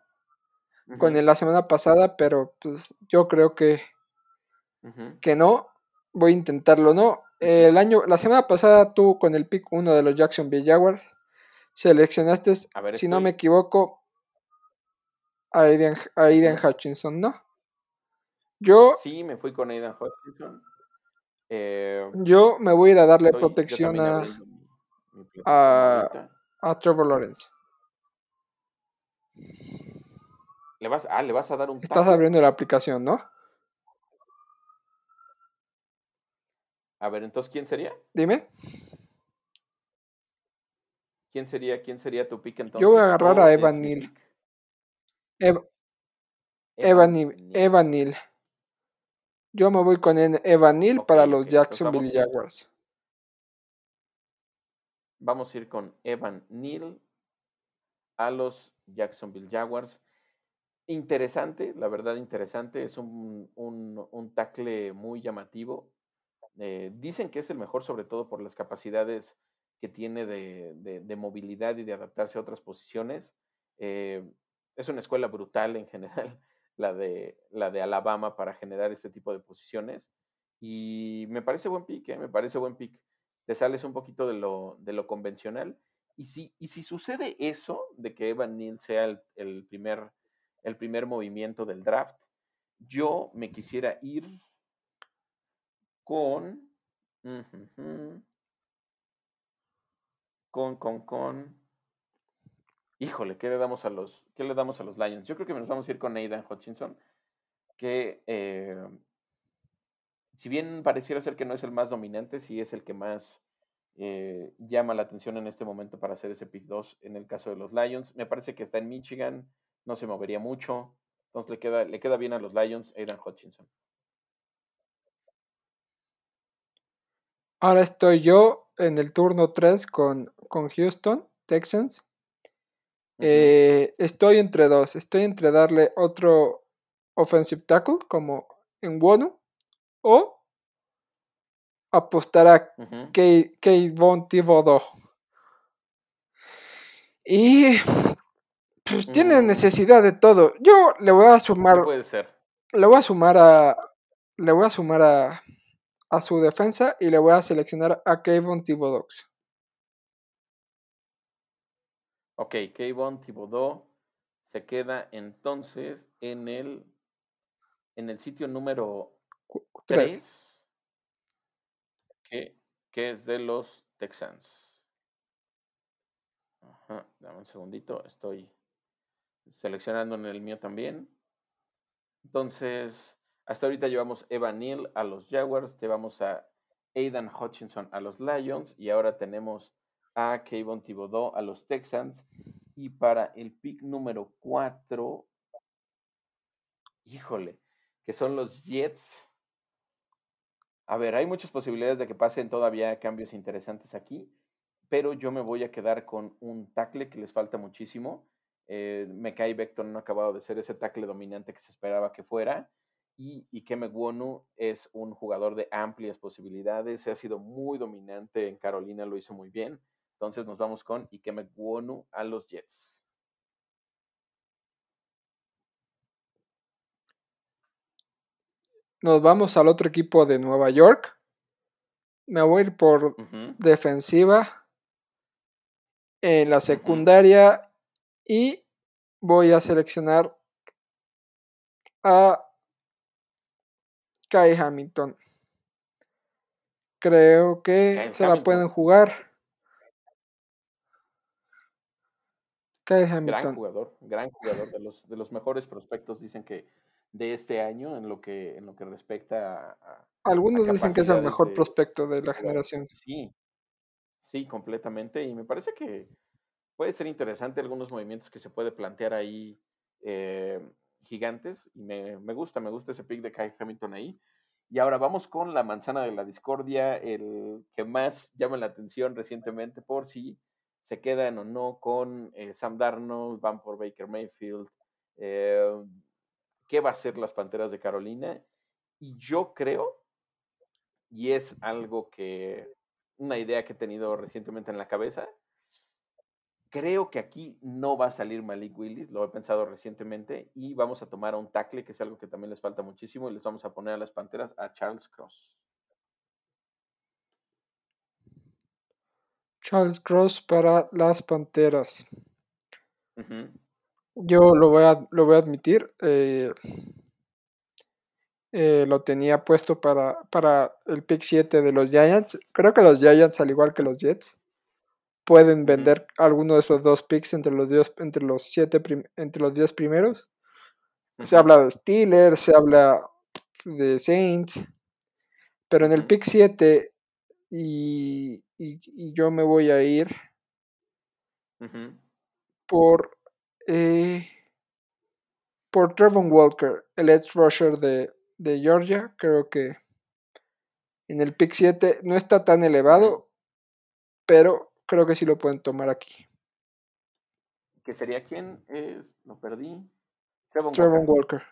[SPEAKER 1] con el la semana pasada, pero pues yo creo que, que no. Voy a intentarlo, ¿no? El año, la semana pasada tú con el pick 1 de los Jacksonville Jaguars seleccionaste,
[SPEAKER 2] A ver,
[SPEAKER 1] si no me equivoco, a Aiden, a Aiden. Hutchinson, ¿no? Yo,
[SPEAKER 2] Sí, me fui con Aidan Hutchinson. Eh,
[SPEAKER 1] yo me voy a ir a darle
[SPEAKER 2] estoy
[SPEAKER 1] protección a, a, a Trevor Lawrence.
[SPEAKER 2] ¿Le vas, ah, ¿le vas a dar un
[SPEAKER 1] Estás abriendo la aplicación, ¿no?
[SPEAKER 2] A ver, entonces, ¿quién sería?
[SPEAKER 1] Dime.
[SPEAKER 2] ¿Quién sería, quién sería tu pick entonces?
[SPEAKER 1] Yo voy a agarrar
[SPEAKER 2] ¿O
[SPEAKER 1] a Evan Neal.
[SPEAKER 2] Evan
[SPEAKER 1] Neal-. Yo me voy con Evan Neal para los Jacksonville Jaguars.
[SPEAKER 2] vamos a ir con Evan Neal a los Jacksonville Jaguars. Interesante, la verdad interesante. Es un, un, un tackle muy llamativo. Eh, dicen que es el mejor, sobre todo por las capacidades que tiene de, de- movilidad y de adaptarse a otras posiciones. Eh, es una escuela brutal en general, la de, la de Alabama, para generar este tipo de posiciones. Y me parece buen pick, ¿eh? me parece buen pick. Te sales un poquito de lo, de lo convencional. Y si, y si sucede eso, de que Evan Neal sea el, el primer, el primer movimiento del draft, yo me quisiera ir con. con, con, con. Híjole, ¿qué le damos a los, qué le damos a los Lions? Yo creo que nos vamos a ir con Aidan Hutchinson, que eh, si bien pareciera ser que no es el más dominante, sí es el que más eh, llama la atención en este momento para hacer ese pick 2 en el caso de los Lions. Me parece que está en Michigan, no se movería mucho, entonces le queda, le queda bien a los Lions Aidan Hutchinson.
[SPEAKER 1] Ahora estoy yo en el turno 3 con, con Houston, Texans. Eh, estoy entre dos. Estoy entre darle otro offensive tackle como en Wonu o apostar a
[SPEAKER 2] ujú.
[SPEAKER 1] Kayvon Thibodeau. Y pues tiene
[SPEAKER 2] Mm,
[SPEAKER 1] necesidad de todo. Yo le voy a
[SPEAKER 2] ¿Qué
[SPEAKER 1] sumar,
[SPEAKER 2] puede ser?
[SPEAKER 1] le voy a sumar a, le voy a sumar a, a su defensa y le voy a seleccionar a Kayvon Thibodeau.
[SPEAKER 2] Ok, Kayvon Thibodeau se queda entonces en el, en el sitio número
[SPEAKER 1] Cu- Tres.
[SPEAKER 2] 3, que, que es de los Texans. Ajá, dame un segundito, estoy seleccionando en el mío también. Entonces, hasta ahorita llevamos Evan Neal a los Jaguars, llevamos a Aidan Hutchinson a los Lions y ahora tenemos a Kayvon Thibodeau a los Texans. Y para el pick número 4, híjole, que son los Jets. A ver, hay muchas posibilidades de que pasen todavía cambios interesantes aquí, pero yo me voy a quedar con un tackle que les falta muchísimo. Eh, Mekai Becton no ha acabado de ser ese tackle dominante que se esperaba que fuera. Y Ikeme Gwonu es un jugador de amplias posibilidades. Ha sido muy dominante en Carolina, lo hizo muy bien. Entonces nos vamos con Ikeme Gwonu a los Jets.
[SPEAKER 1] Nos vamos al otro equipo de Nueva York. Me voy a ir por defensiva en la secundaria y voy a seleccionar a Kai Hamilton. Creo que se la pueden
[SPEAKER 2] Hamilton.
[SPEAKER 1] jugar.
[SPEAKER 2] Gran jugador, gran jugador, de los, de los mejores prospectos, dicen que de este año en lo que, en lo que respecta a...
[SPEAKER 1] Algunos dicen que es el mejor prospecto de la generación.
[SPEAKER 2] Sí, sí, completamente. Y me parece que puede ser interesante algunos movimientos que se puede plantear ahí eh, gigantes. Y me, me, gusta, me gusta ese pick de Kai Hamilton ahí. Y ahora vamos con la manzana de la discordia, el que más llama la atención recientemente por si se quedan o no con eh, Sam Darnold, van por Baker Mayfield, eh, qué va a hacer las Panteras de Carolina. Y yo creo, y es algo que, una idea que he tenido recientemente en la cabeza, creo que aquí no va a salir Malik Willis, lo he pensado recientemente, y vamos a tomar a un tackle, que es algo que también les falta muchísimo, y les vamos a poner a las Panteras a Charles Cross.
[SPEAKER 1] Charles Cross para las Panteras. Yo lo voy a, lo voy a admitir. Eh, eh, lo tenía puesto para, para el pick 7 de los Giants. Creo que los Giants, al igual que los Jets, pueden vender alguno de esos dos picks entre los diez, entre los siete entre los 10 primeros. Se habla de Steelers, se habla de Saints, pero en el pick 7 y, yo me voy a ir por eh, por Trevon Walker, el edge rusher de, de Georgia. Creo que en el pick 7 no está tan elevado, pero creo que sí lo pueden tomar aquí.
[SPEAKER 2] ¿Qué sería quién? Es, lo perdí.
[SPEAKER 1] Trevon, Walker.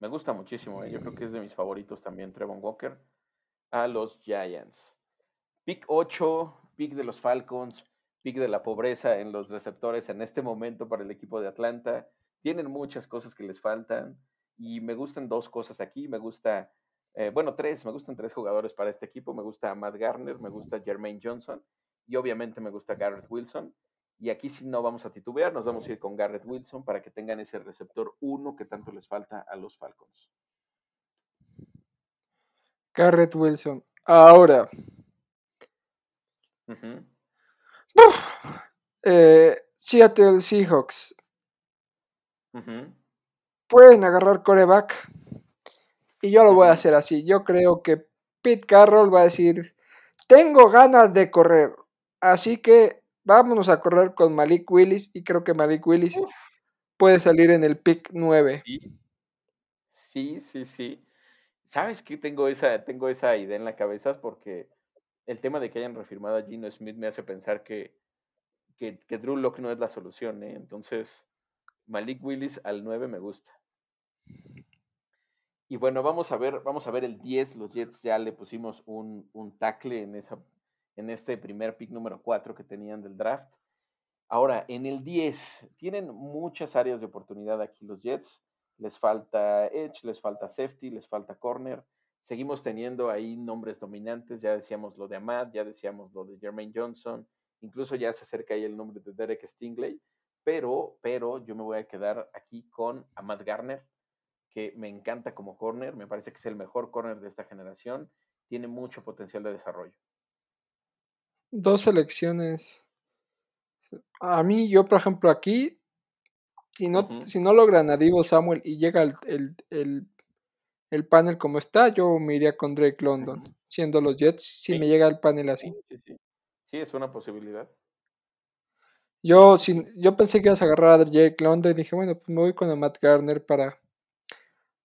[SPEAKER 2] Me gusta muchísimo, eh, yo creo que es de mis favoritos también, Trevon Walker, a los Giants. Pick 8, pick de los Falcons, pick de la pobreza en los receptores en este momento para el equipo de Atlanta. Tienen muchas cosas que les faltan y me gustan dos cosas aquí. Me gusta, eh, bueno, tres, me gustan tres jugadores para este equipo. Me gusta Matt Garner, me gusta Jermaine Johnson y obviamente me gusta Garrett Wilson. Y aquí si no vamos a titubear, nos vamos a ir con Garrett Wilson para que tengan ese receptor uno que tanto les falta a los Falcons.
[SPEAKER 1] Garrett Wilson. Ahora. Eh, Seattle Seahawks. Pueden agarrar coreback. Y yo lo voy a hacer así. Yo creo que Pete Carroll va a decir: Tengo ganas de correr. Así que vámonos a correr con Malik Willis. Y creo que Malik Willis puede salir en el pick 9.
[SPEAKER 2] Sí, sí, sí. ¿Sabes qué? Tengo esa, tengo esa idea en la cabeza porque el tema de que hayan refirmado a Gino Smith me hace pensar que, que, Drew Locke no es la solución. ¿eh? Entonces, Malik Willis al 9 me gusta. Y bueno, vamos a ver, vamos a ver el 10. Los Jets ya le pusimos un, un tackle en, esa, en este primer pick número 4 que tenían del draft. Ahora, en el 10, tienen muchas áreas de oportunidad aquí los Jets. Les falta edge, les falta safety, les falta corner. Seguimos teniendo ahí nombres dominantes, ya decíamos lo de Ahmad, ya decíamos lo de Jermaine Johnson, incluso ya se acerca ahí el nombre de Derek Stingley, pero, pero yo me voy a quedar aquí con Ahmad Garner, que me encanta como corner, me parece que es el mejor corner de esta generación, tiene mucho potencial de desarrollo.
[SPEAKER 1] Dos selecciones. A mí, yo por ejemplo aquí, si no, si no logran a Divo Samuel y llega el, el el panel como está, yo me iría con Drake London, siendo los Jets, si me llega el panel así.
[SPEAKER 2] Sí, sí, sí. es una posibilidad.
[SPEAKER 1] Yo, yo pensé que ibas a agarrar a Drake London y dije, bueno, pues me voy con Matt Garner para,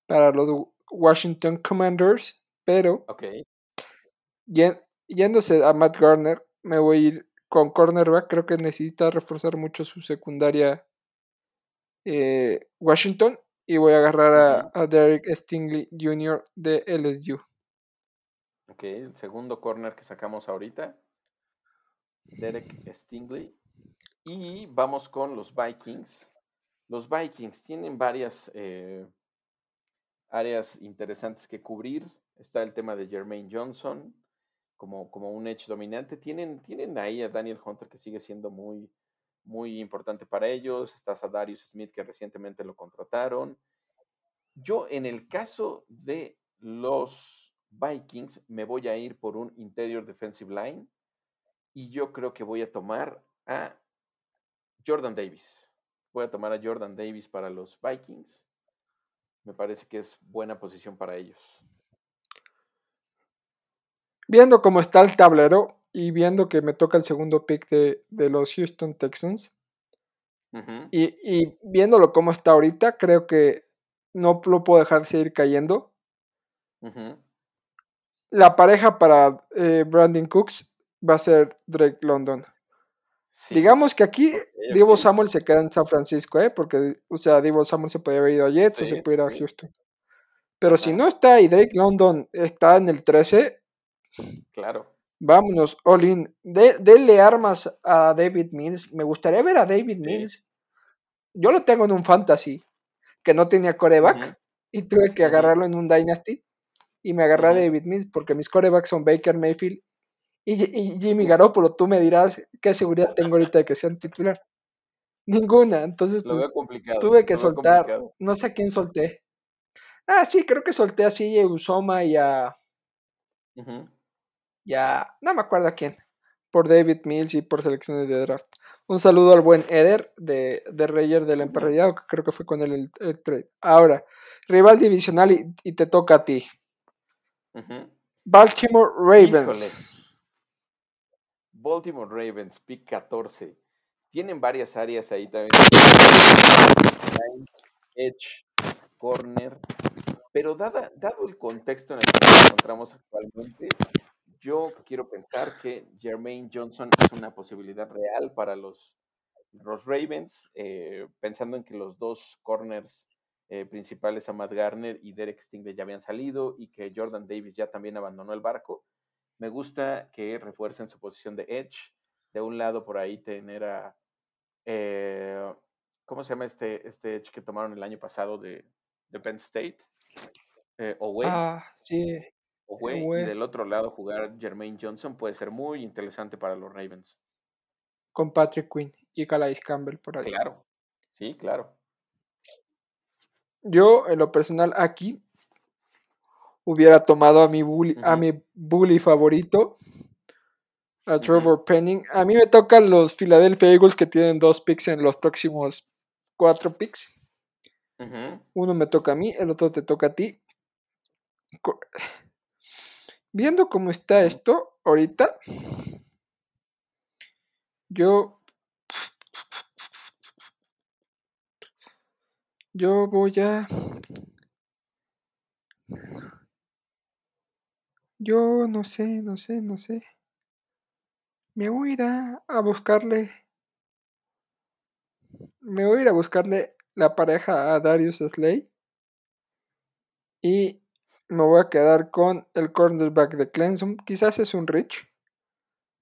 [SPEAKER 1] para los Washington Commanders, pero yéndose a Matt Garner, me voy a ir con cornerback, creo que necesita reforzar mucho su secundaria eh, Washington y voy a agarrar a, Derek Stingley Jr. de LSU.
[SPEAKER 2] Ok, el segundo corner que sacamos ahorita. Derek Stingley. Y vamos con los Vikings. Los Vikings tienen varias eh, áreas interesantes que cubrir. Está el tema de Jermaine Johnson como, como un edge dominante. Tienen, tienen ahí a Daniel Hunter que sigue siendo muy, muy importante para ellos. Estás a Darius Smith, que recientemente lo contrataron. Yo, en el caso de los Vikings, me voy a ir por un interior defensive line. Y yo creo que voy a tomar a Jordan Davis. Voy a tomar a Jordan Davis para los Vikings. Me parece que es buena posición para ellos.
[SPEAKER 1] Viendo cómo está el tablero y viendo que me toca el segundo pick de, los Houston Texans, y, viéndolo cómo está ahorita, creo que no lo puedo dejar seguir cayendo. La pareja para eh, Brandon Cooks va a ser Drake London. Digamos que aquí Divo Samuel se queda en San Francisco, ¿eh? Porque, o sea, Divo Samuel se puede haber ido a Jets o se puede ir a Houston. Pero si no está y Drake London está en el 13,
[SPEAKER 2] claro.
[SPEAKER 1] Vámonos, Olin. De, denle armas a David Mills. Me gustaría ver a David Mills. Yo lo tengo en un fantasy que no tenía coreback y tuve que agarrarlo en un Dynasty y me agarré a David Mills porque mis corebacks son Baker Mayfield y, Jimmy Garoppolo, tú me dirás qué seguridad tengo ahorita de que sean titular. Ninguna, entonces pues, tuve que soltar, no sé a quién solté. Ah, sí, creo que solté a CJ Usoma y a... Ya, no me acuerdo a quién. Por David Mills y por selecciones de draft. Un saludo al buen Eder de, de Reyer del Emparrillado, que creo que fue con él el, trade. Ahora, rival divisional y, te toca a ti. Baltimore Ravens.
[SPEAKER 2] Baltimore Ravens, pick 14. Tienen varias áreas ahí también. Edge, corner. Pero dado el contexto en el que nos encontramos actualmente, yo quiero pensar que Jermaine Johnson es una posibilidad real para los, los Ravens, eh, pensando en que los dos corners eh, principales, Matt Garner y Derek Stingley, ya habían salido y que Jordan Davis ya también abandonó el barco. Me gusta que refuercen su posición de edge. De un lado, por ahí tener a. Eh, ¿Cómo se llama este, este edge que tomaron el año pasado de, de Penn State? Eh,
[SPEAKER 1] Ah, sí.
[SPEAKER 2] y del otro lado jugar Jermaine Johnson puede ser muy interesante para los Ravens.
[SPEAKER 1] Con Patrick Quinn y Calais Campbell por ahí.
[SPEAKER 2] Claro, sí, claro.
[SPEAKER 1] Yo, en lo personal, aquí hubiera tomado a mi bully, a mi bully favorito, a Trevor Penning. A mí me tocan los Philadelphia Eagles que tienen dos picks en los próximos cuatro picks. Uno me toca a mí, el otro te toca a ti. Viendo cómo está esto ahorita, yo yo voy a Yo no sé, no sé, no sé. Me voy a ir a, buscarle. Me voy a ir a buscarle la pareja a Darius Slay. Y me voy a quedar con el cornerback de Clemson. Quizás es un Rich.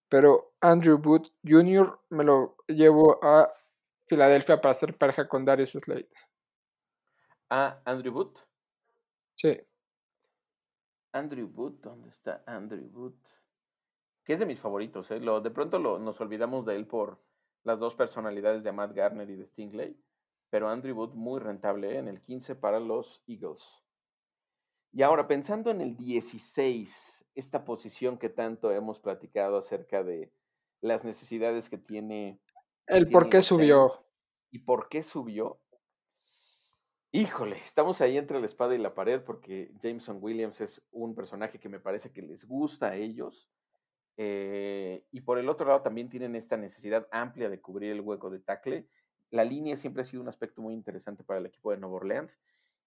[SPEAKER 1] Pero Andrew Booth Jr. me lo llevo a Filadelfia para hacer pareja con Darius Slade.
[SPEAKER 2] ¿A Andrew Booth?
[SPEAKER 1] Sí.
[SPEAKER 2] Andrew Booth, ¿dónde está Andrew Booth? Que es de mis favoritos, ¿eh? Lo, de pronto lo, nos olvidamos de él por las dos personalidades de Matt Garner y de Stingley, pero Andrew Booth muy rentable ¿eh? en el 15 para los Eagles. Y ahora, pensando en el 16, esta posición que tanto hemos platicado acerca de las necesidades que tiene.
[SPEAKER 1] El por qué subió.
[SPEAKER 2] y por qué subió. Híjole, estamos ahí entre la espada y la pared porque Jameson Williams es un personaje que me parece que les gusta a ellos. Eh, y por el otro lado también tienen esta necesidad amplia de cubrir el hueco de tackle. La línea siempre ha sido un aspecto muy interesante para el equipo de Nueva Orleans.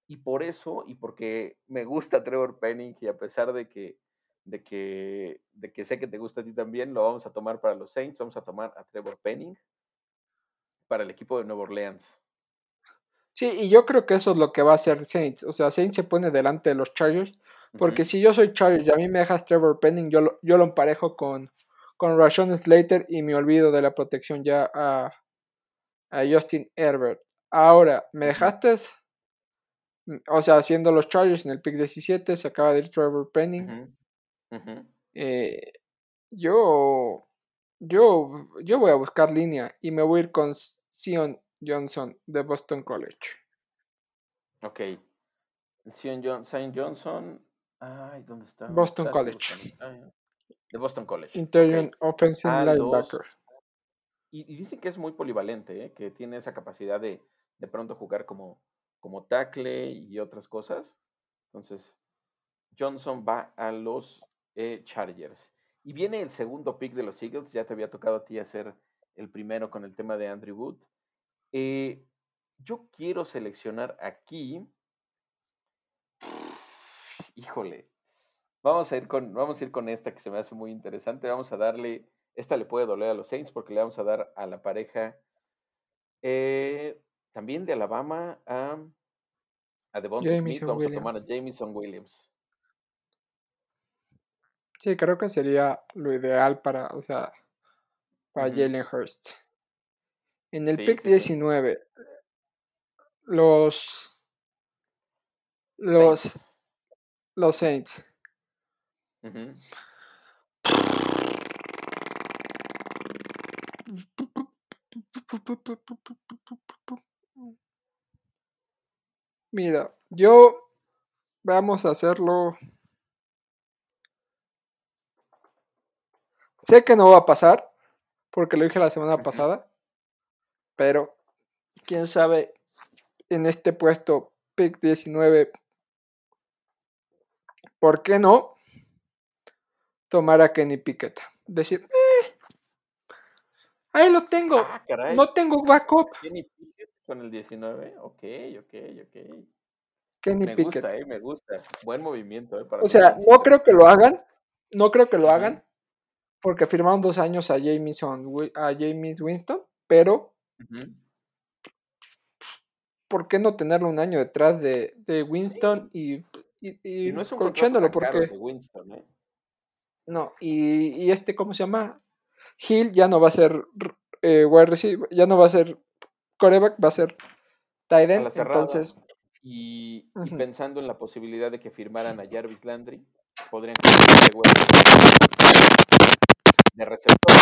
[SPEAKER 2] Y por eso, y porque me gusta Trevor Penning, y a pesar de que, de que, de que sé que te gusta a ti también, lo vamos a tomar para los Saints, vamos a tomar a Trevor Penning para el equipo de Nueva Orleans.
[SPEAKER 1] Sí, y yo creo que eso es lo que va a hacer Saints. O sea, Saints se pone delante de los Chargers. Porque si yo soy Chargers y a mí me dejas Trevor Penning, yo lo, yo lo emparejo con, con Rashon Slater y me olvido de la protección ya a, a Justin Herbert. Ahora, me dejaste, mm, o sea, haciendo los Chargers en el pick 17, se acaba de ir Trevor Penning. Eh, yo, yo, yo voy a buscar línea y me voy a ir con Sion Johnson de Boston College.
[SPEAKER 2] Ok. Sion Johnson. Ay, ¿dónde está?
[SPEAKER 1] Boston College.
[SPEAKER 2] de Boston College.
[SPEAKER 1] Interior Offensive Linebacker.
[SPEAKER 2] Y, dicen que es muy polivalente, ¿eh? que tiene esa capacidad de de pronto jugar como, como tackle y otras cosas. Entonces, Johnson va a los eh, Chargers. Y viene el segundo pick de los Eagles. Ya te había tocado a ti hacer el primero con el tema de Andrew Wood. Eh, yo quiero seleccionar aquí. Híjole. Vamos a, ir con, vamos a ir con esta que se me hace muy interesante. Vamos a darle. Esta le puede doler a los Saints porque le vamos a dar a la pareja. Eh, también de Alabama a, a Devonta Smith. Vamos a tomar a Jameson Williams.
[SPEAKER 1] Sí, creo que sería lo ideal para, o sea, para Jalen Hurst. En el pick 19, los los Saints. los Saints. Mira, yo vamos a hacerlo Sé que no va a pasar, porque lo dije la semana pasada, pero quién sabe en este puesto pick 19, ¿por qué no tomar a Kenny Piquet? Decir, eh, ahí lo tengo, ah, no tengo backup.
[SPEAKER 2] Kenny Pickett con el 19, ok, ok, ok.
[SPEAKER 1] Kenny
[SPEAKER 2] me
[SPEAKER 1] gusta,
[SPEAKER 2] eh, me gusta. Buen movimiento. Eh,
[SPEAKER 1] para o sea, no creo que lo hagan, no creo que lo hagan, porque firmaron dos años a Jameson, a James Winston, pero ¿por qué no tenerlo un año detrás de, de Winston y, y,
[SPEAKER 2] no es un porque Winston, ¿eh?
[SPEAKER 1] no y, y, este cómo se llama Hill ya no va a ser eh, wide receiver, ya no va a ser coreback, va a ser tight end, entonces
[SPEAKER 2] y, pensando en la posibilidad de que firmaran a Jarvis Landry, podrían de receptor.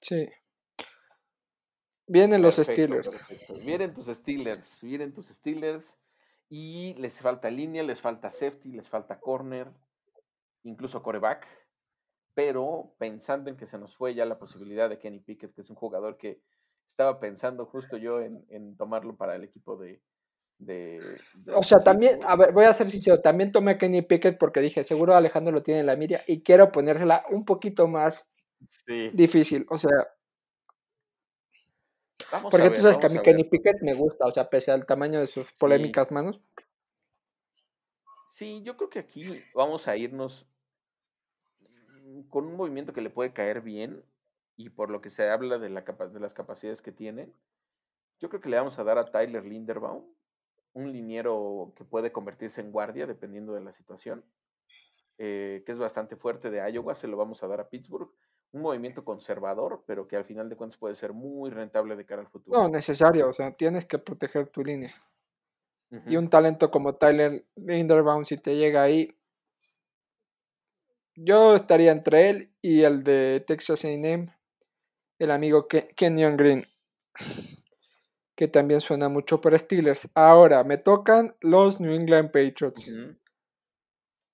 [SPEAKER 1] Sí. Vienen los Steelers.
[SPEAKER 2] Vienen tus Steelers, vienen tus Steelers y les falta línea, les falta safety, les falta corner, incluso coreback. Pero pensando en que se nos fue ya la posibilidad de Kenny Pickett, que es un jugador que estaba pensando justo yo en tomarlo para el equipo de,
[SPEAKER 1] o sea, también, a ver, voy a ser sincero, también tomé a Kenny Pickett porque dije, seguro Alejandro lo tiene en la mira y quiero ponérsela un poquito más difícil, o sea. Porque tú sabes que a mí Kenny Pickett me gusta, o sea, pese al tamaño de sus polémicas manos.
[SPEAKER 2] Sí, yo creo que aquí vamos a irnos con un movimiento que le puede caer bien y por lo que se habla de, la de las capacidades que tiene. Yo creo que le vamos a dar a Tyler Linderbaum un liniero que puede convertirse en guardia dependiendo de la situación, eh, que es bastante fuerte de Iowa, se lo vamos a dar a Pittsburgh. Un movimiento conservador, pero que al final de cuentas puede ser muy rentable de cara al futuro.
[SPEAKER 1] No, necesario, o sea, tienes que proteger tu línea. Y un talento como Tyler Linderbaum, si te llega ahí, yo estaría entre él y el de Texas AM, el amigo Kenyon Green que también suena mucho para Steelers. Ahora, me tocan los New England Patriots.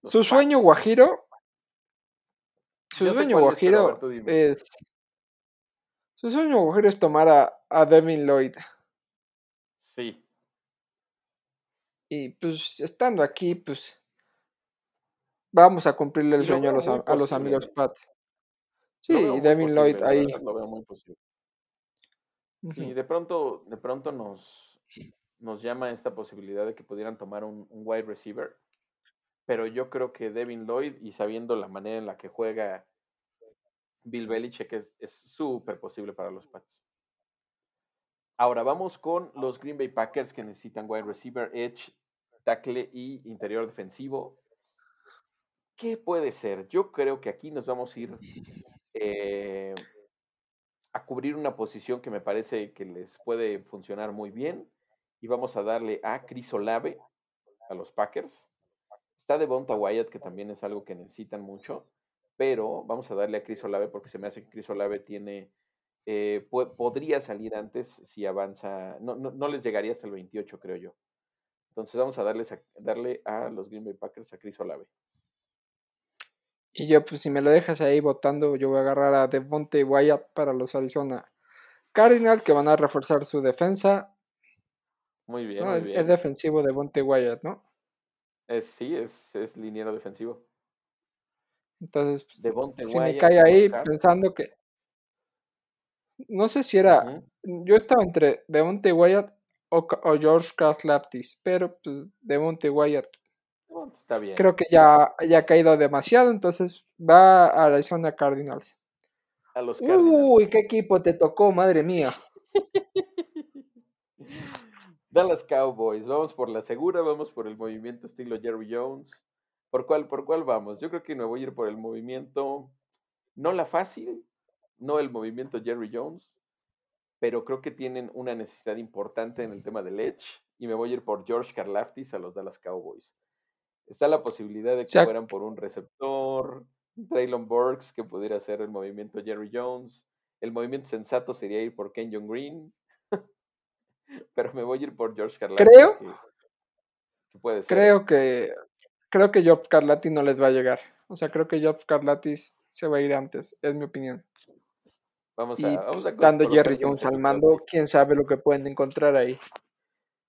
[SPEAKER 1] Su sueño guajiro. Su sueño guajiro es. Su sueño guajiro es tomar a, a Devin Lloyd.
[SPEAKER 2] Sí.
[SPEAKER 1] Y pues estando aquí, pues. Vamos a cumplirle el sueño a los, a los, amigos Pats. Sí, Devin Lloyd ahí.
[SPEAKER 2] Lo veo muy posible. Sí, de pronto, de pronto nos, nos llama esta posibilidad de que pudieran tomar un, wide receiver, pero yo creo que Devin Lloyd y sabiendo la manera en la que juega Bill Belichick es súper posible para los Pats. Ahora vamos con los Green Bay Packers que necesitan wide receiver, edge, tackle y interior defensivo. ¿Qué puede ser? Yo creo que aquí nos vamos a ir eh, a cubrir una posición que me parece que les puede funcionar muy bien. Y vamos a darle a Chris Olave, a los Packers. Está de Bonta Wyatt, que también es algo que necesitan mucho. Pero vamos a darle a Chris Olave porque se me hace que Chris Olave tiene. Eh, podría salir antes si avanza. No, no, les llegaría hasta el 28, creo yo. Entonces vamos a, darles a darle a los Green Bay Packers a Chris Olave.
[SPEAKER 1] Y yo, pues si me lo dejas ahí votando, yo voy a agarrar a Devontae Wyatt para los Arizona Cardinals, que van a reforzar su defensa.
[SPEAKER 2] Muy bien,
[SPEAKER 1] No,
[SPEAKER 2] muy
[SPEAKER 1] es,
[SPEAKER 2] bien.
[SPEAKER 1] es defensivo Devontae Wyatt, ¿no?
[SPEAKER 2] Es- sí, es, es liniero defensivo.
[SPEAKER 1] Entonces, pues,
[SPEAKER 2] Devonte
[SPEAKER 1] si me cae ahí pensando que... No sé si era... Yo estaba entre Devontae Wyatt o, o George Karlaftis, pero pues Devontae Wyatt
[SPEAKER 2] Devonte está bien.
[SPEAKER 1] creo que ya, ya ha caído demasiado, entonces va a Arizona Cardinals.
[SPEAKER 2] A los Cardinals.
[SPEAKER 1] Uy, qué equipo te tocó, madre mía.
[SPEAKER 2] Dallas Cowboys, vamos por la segura, vamos por el movimiento estilo Jerry Jones. ¿Por cuál, por cuál vamos? Yo creo que me voy a ir por el movimiento, no la fácil, no el movimiento Jerry Jones, pero creo que tienen una necesidad importante en el tema del edge y me voy a ir por George Karlaftis a los Dallas Cowboys. Está la posibilidad de que fueran por un receptor, Traylon Burks, que pudiera hacer el movimiento Jerry Jones. El movimiento sensato sería ir por Kenyon Green. Pero me voy a ir por George Karlaftis.
[SPEAKER 1] Creo-
[SPEAKER 2] Que, que puede ser. ¿eh?
[SPEAKER 1] Creo que creo que Job Carlati no les va a llegar. O sea, creo que Job Carlatis se va a ir antes, es mi opinión.
[SPEAKER 2] Vamos
[SPEAKER 1] Y
[SPEAKER 2] a, vamos a
[SPEAKER 1] pues, Jerry Jones al mando, quién sabe lo que pueden encontrar ahí.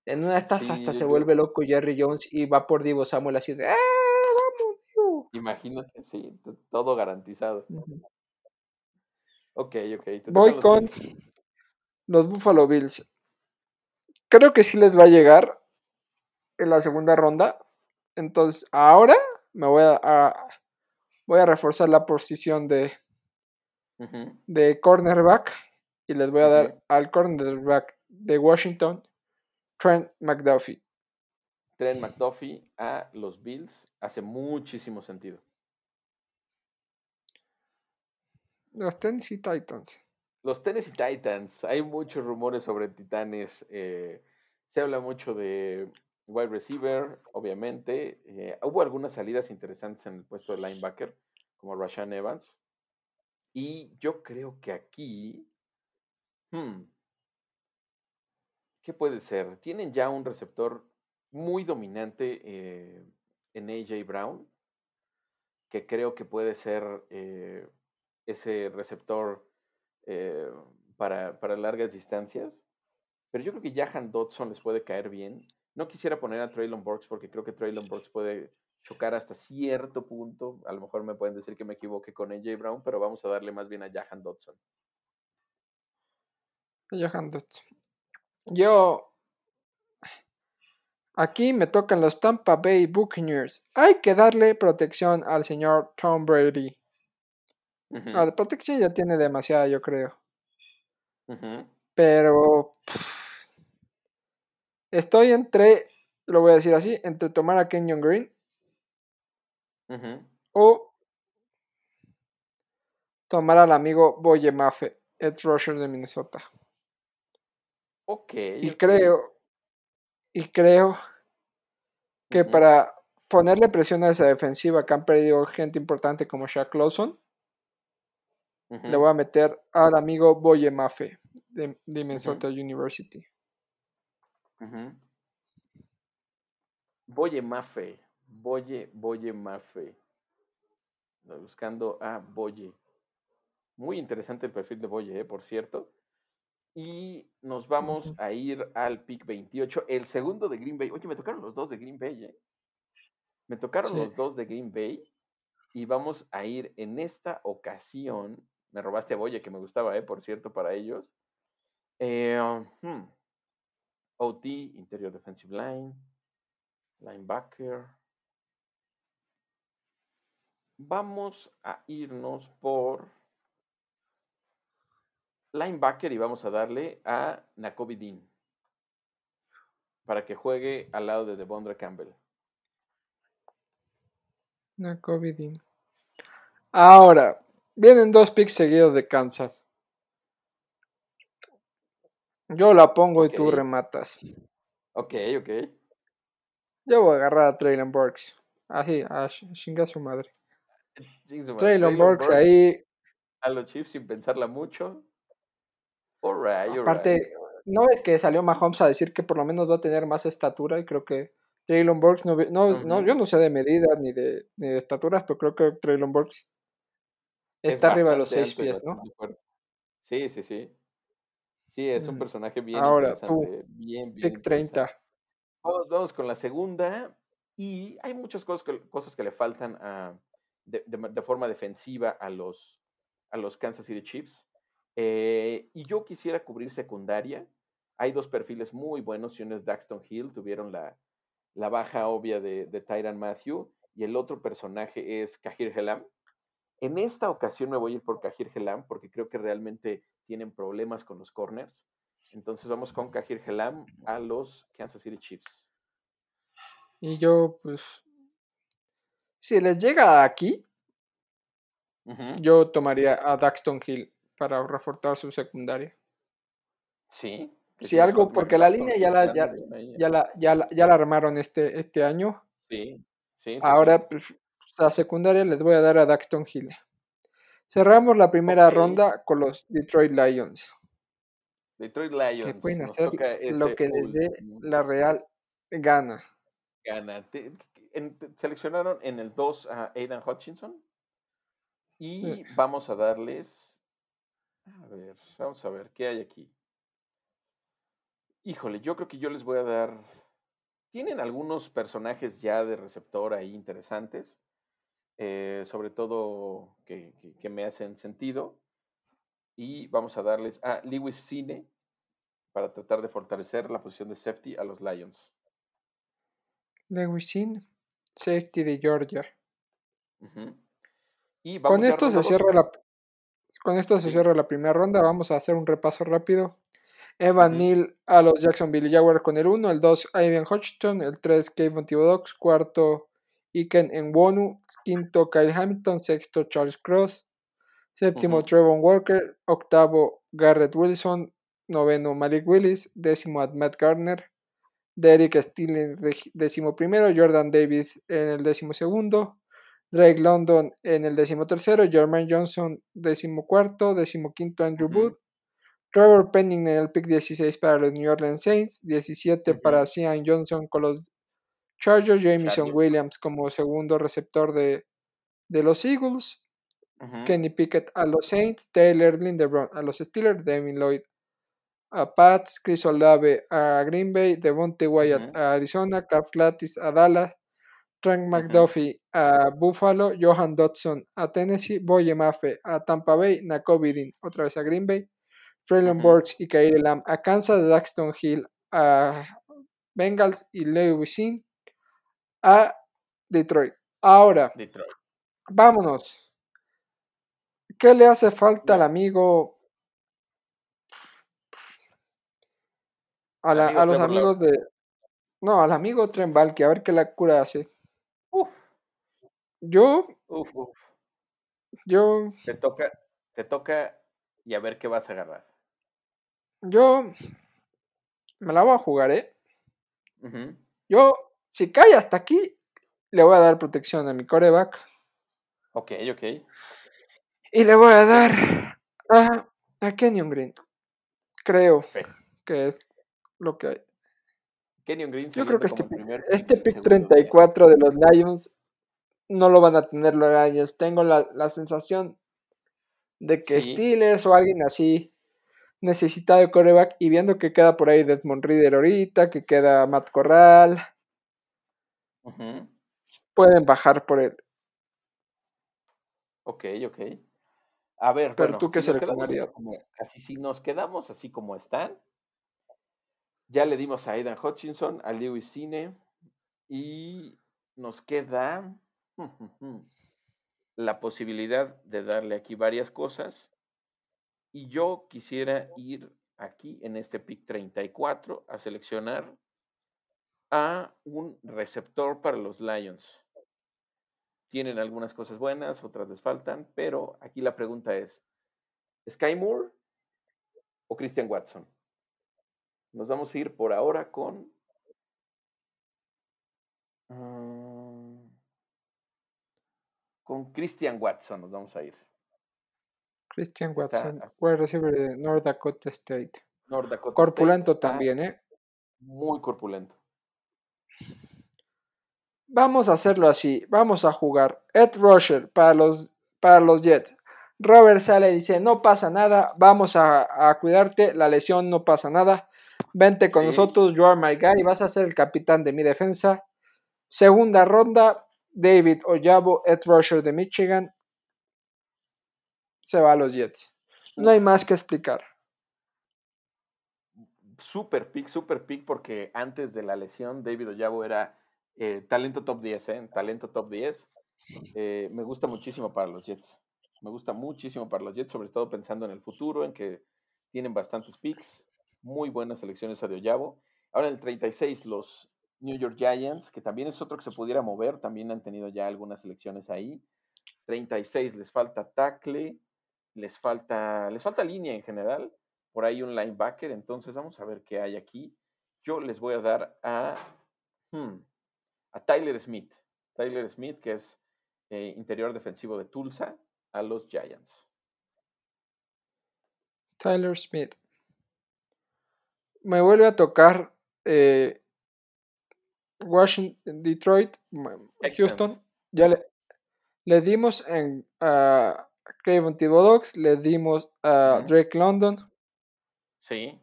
[SPEAKER 1] En una de estas
[SPEAKER 2] Sí,
[SPEAKER 1] hasta se
[SPEAKER 2] creo-
[SPEAKER 1] vuelve loco Jerry Jones y va por Divo Samuel así de ¡Ah, vamos, Divo!
[SPEAKER 2] Imagínate, sí, todo garantizado.
[SPEAKER 1] Ujú.
[SPEAKER 2] Ok, ok. te
[SPEAKER 1] Voy
[SPEAKER 2] los
[SPEAKER 1] con
[SPEAKER 2] Bills.
[SPEAKER 1] los Buffalo Bills. Creo que sí les va a llegar en la segunda ronda. Entonces, ahora me voy a, a- voy a reforzar la posición de, cornerback y les voy a dar al cornerback de Washington, Trent McDuffie.
[SPEAKER 2] Trent McDuffie a los Bills hace muchísimo sentido.
[SPEAKER 1] Los Tennessee Titans.
[SPEAKER 2] Los Tennessee Titans, hay muchos rumores sobre Titanes. eh, se habla mucho de wide receiver, obviamente. eh, hubo algunas salidas interesantes en el puesto de linebacker, como Rashan Evans. Y yo creo que aquí. hmm, ¿Qué puede ser? Tienen ya un receptor muy dominante eh, en AJ Brown, que creo que puede ser ese receptor eh, para, para largas distancias. Pero yo creo que Jahan Dodson les puede caer bien. No quisiera poner a Traylon Burks porque creo que Traylon Burks puede chocar hasta cierto punto. A lo mejor me pueden decir que me equivoque con AJ Brown, pero vamos a darle más bien a Jahan Dodson.
[SPEAKER 1] Johan Dodson. Yo. Aquí me tocan los Tampa Bay Buccaneers. Hay que darle protección al señor Tom Brady. No, de protección ya tiene demasiada, yo creo. Pero. Estoy entre. Lo voy a decir así: entre tomar a Kenyon Green o tomar al amigo Boye Mafe, Ed Rusher de Minnesota.
[SPEAKER 2] Ok.
[SPEAKER 1] Y creo, y creo que para ponerle presión a esa defensiva que han perdido gente importante como Shaq Lawson, le voy a meter al amigo Boye Mafe de, de Minnesota University.
[SPEAKER 2] Boye Mafe. Boye, Boye Mafe. Ando Buscando a Boye. Muy interesante el perfil de Boye, eh, por cierto. Y nos vamos a ir al pick 28, el segundo de Green Bay. Oye, me tocaron los dos de Green Bay, ¿eh? Me tocaron
[SPEAKER 1] Sí.
[SPEAKER 2] los dos de Green Bay. Y vamos a ir en esta ocasión. Me robaste a Boye, que me gustaba, ¿eh? Por cierto, para ellos. Eh, hmm. OT, Interior Defensive Line, Linebacker. Vamos a irnos por linebacker y vamos a darle a Nakobe Dean para que juegue al lado de Devondre Campbell.
[SPEAKER 1] Nakobe Dean. Ahora, vienen dos picks seguidos de Kansas. Yo la pongo y tú rematas.
[SPEAKER 2] Ok, ok.
[SPEAKER 1] Yo voy a agarrar a Traylon Burks. Así, a ch- chinga su madre. Traylon
[SPEAKER 2] Traylon
[SPEAKER 1] Burks
[SPEAKER 2] Burks
[SPEAKER 1] ahí.
[SPEAKER 2] A los Chiefs sin pensarla mucho. Alright,
[SPEAKER 1] Aparte,
[SPEAKER 2] alright.
[SPEAKER 1] ¿no es que salió Mahomes a decir que por lo menos va a tener más estatura? Y creo que Traylon Burks, no, no, no, yo no sé de medidas ni de, ni de estaturas, pero creo que Traylon Burks está arriba de los seis pies, ¿no?
[SPEAKER 2] Sí, sí, sí. Sí, es un mm, personaje bien interesante. bien, bien.
[SPEAKER 1] Pick 30.
[SPEAKER 2] Vamos, vamos, con la segunda. Y hay muchas cosas que, cosas que le faltan a, de, de, forma defensiva a los, a los Kansas City Chiefs. Eh, y yo quisiera cubrir secundaria. Hay dos perfiles muy buenos. Y uno es Daxton Hill. Tuvieron la, la baja obvia de, de Tyran Matthew. Y el otro personaje es Kahir Helam. En esta ocasión me voy a ir por Kahir Helam porque creo que realmente tienen problemas con los corners. Entonces vamos con Kahir Helam a los Kansas City Chiefs.
[SPEAKER 1] Y yo, pues, si les llega aquí, yo tomaría a Daxton Hill para reforzar su secundaria.
[SPEAKER 2] Sí.
[SPEAKER 1] Si algo, porque la línea ya la, ya, la, ya, la, ya la armaron este, este año.
[SPEAKER 2] Sí, sí.
[SPEAKER 1] Ahora, pues, la secundaria les voy a dar a Daxton Hill. Cerramos la primera ronda con los Detroit Lions.
[SPEAKER 2] Detroit Lions.
[SPEAKER 1] Que pueden hacer lo que les dé la Real gana.
[SPEAKER 2] Gana. seleccionaron en el 2 a Aidan Hutchinson. Y vamos a darles. A ver, vamos a ver, ¿qué hay aquí? Híjole, yo creo que yo les voy a dar. Tienen algunos personajes ya de receptor ahí interesantes. Eh, sobre todo que, me hacen sentido. Y vamos a darles a Lewis Cine para tratar de fortalecer la posición de safety a los Lions.
[SPEAKER 1] Lewis Cine, safety de Georgia. y con esto se cierra la con esto se cierra la primera ronda. Vamos a hacer un repaso rápido. Evan Neal a los Jacksonville Jaguars con el 1, el 2 Aiden Hodgson, el 3 Kevin Thibodeaux, cuarto Iken Nwonu, quinto Kyle Hamilton, sexto Charles Cross, séptimo Trevor Walker, octavo Garrett Wilson, noveno Malik Willis, décimo Matt Gardner, Derek Steele décimo primero, Jordan Davis en el décimo segundo, Drake London en el décimo tercero, Jermaine Johnson décimo cuarto, décimo quinto Andrew Booth, Trevor Penning en el pick 16 para los New Orleans Saints, 17 para Cian Johnson con los Charger, Jamison Williams como segundo receptor de, los Eagles. Kenny Pickett a los Saints, Taylor Lindebrand a los Steelers, Devin Lloyd a Pats, Chris Olave a Green Bay, Devontae Wyatt a Arizona, Carl Flatis a Dallas, Frank McDuffie a Buffalo, Johan Dodson a Tennessee, Boye Mafe a Tampa Bay, Nakovidin otra vez a Green Bay, Traylon Burks y Kairi Lamb a Kansas, Daxton Hill a Bengals y Lewis a Detroit. Ahora, vámonos. ¿Qué le hace falta al amigo? A, los amigos de. No, al amigo Trembal, que a ver qué la cura hace. Yo. Yo.
[SPEAKER 2] Te toca, te toca y a ver qué vas a agarrar.
[SPEAKER 1] Yo. Me la voy a jugar, ¿eh? Yo si cae hasta aquí, le voy a dar protección a mi coreback.
[SPEAKER 2] Ok, ok.
[SPEAKER 1] Y le voy a dar a, a Kenyon Green. Creo que es lo que hay.
[SPEAKER 2] Kenyon Green
[SPEAKER 1] Yo creo que este, este pick 34 de los Lions no lo van a tener los Lions. Tengo la, la sensación de que Steelers o alguien así necesita de coreback y viendo que queda por ahí Desmond Reader ahorita, que queda Matt Corral, Pueden bajar por él.
[SPEAKER 2] Ok, ok. A ver,
[SPEAKER 1] pero tú qué
[SPEAKER 2] si así, si nos quedamos así como están, ya le dimos a Aidan Hutchinson, a Lewis Cine y nos queda la posibilidad de darle aquí varias cosas. Y yo quisiera ir aquí en este pick 34 a seleccionar a un receptor para los Lions. Tienen algunas cosas buenas, otras les faltan, pero aquí la pregunta es, ¿Sky Moore o Christian Watson? Nos vamos a ir por ahora con... Ah, con Christian Watson nos vamos a ir.
[SPEAKER 1] Christian Watson, fue receiver de North Dakota State.
[SPEAKER 2] North Dakota
[SPEAKER 1] corpulento también, ¿eh?
[SPEAKER 2] Muy corpulento.
[SPEAKER 1] Vamos a hacerlo así. Vamos a jugar. Ed Rusher para los, para los Jets. Robert sale y dice, no pasa nada, vamos a, cuidarte, la lesión no pasa nada. Vente con nosotros, you are my guy, vas a ser el capitán de mi defensa. Segunda ronda, David Oyabo, Ed Rusher de Michigan. Se va a los Jets. No hay más que explicar.
[SPEAKER 2] Super pick, super pick, porque antes de la lesión, David Oyabo era eh, talento top 10, ¿eh? Talento top 10. Eh, me gusta muchísimo para los Jets. Me gusta muchísimo para los Jets, sobre todo pensando en el futuro, en que tienen bastantes picks, muy buenas selecciones a de Oyabo. Ahora en el 36, los New York Giants, que también es otro que se pudiera mover, también han tenido ya algunas selecciones ahí. 36, les falta tackle, les falta, les falta línea en general, por ahí un linebacker, entonces vamos a ver qué hay aquí. Yo les voy a dar a, hmm, a Tyler Smith. Tyler Smith, que es eh, interior defensivo de Tulsa, a los Giants.
[SPEAKER 1] Tyler Smith. Me vuelve a tocar eh, Washington, Detroit, Houston. Ya le, le dimos en a Kevin Thibodeaux, le dimos a Drake London.
[SPEAKER 2] Sí.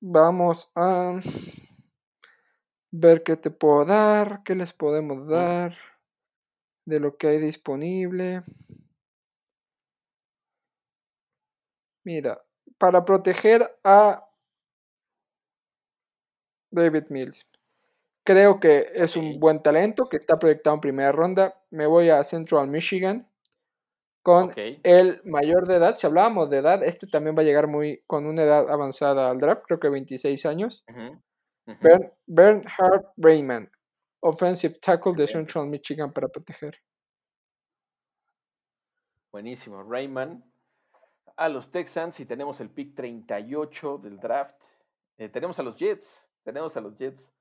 [SPEAKER 1] Vamos a ver qué te puedo dar, qué les podemos dar de lo que hay disponible. Mira, para proteger a David Mills. Creo que es un buen talento que está proyectado en primera ronda. Me voy a Central Michigan con el mayor de edad. Si hablábamos de edad, este también va a llegar muy con una edad avanzada al draft, creo que 26 años. Bernhard Rayman, offensive tackle de Central Michigan para proteger.
[SPEAKER 2] Buenísimo, Rayman. A los Texans y tenemos el pick 38 del draft. Eh, tenemos a los Jets, tenemos a los Jets.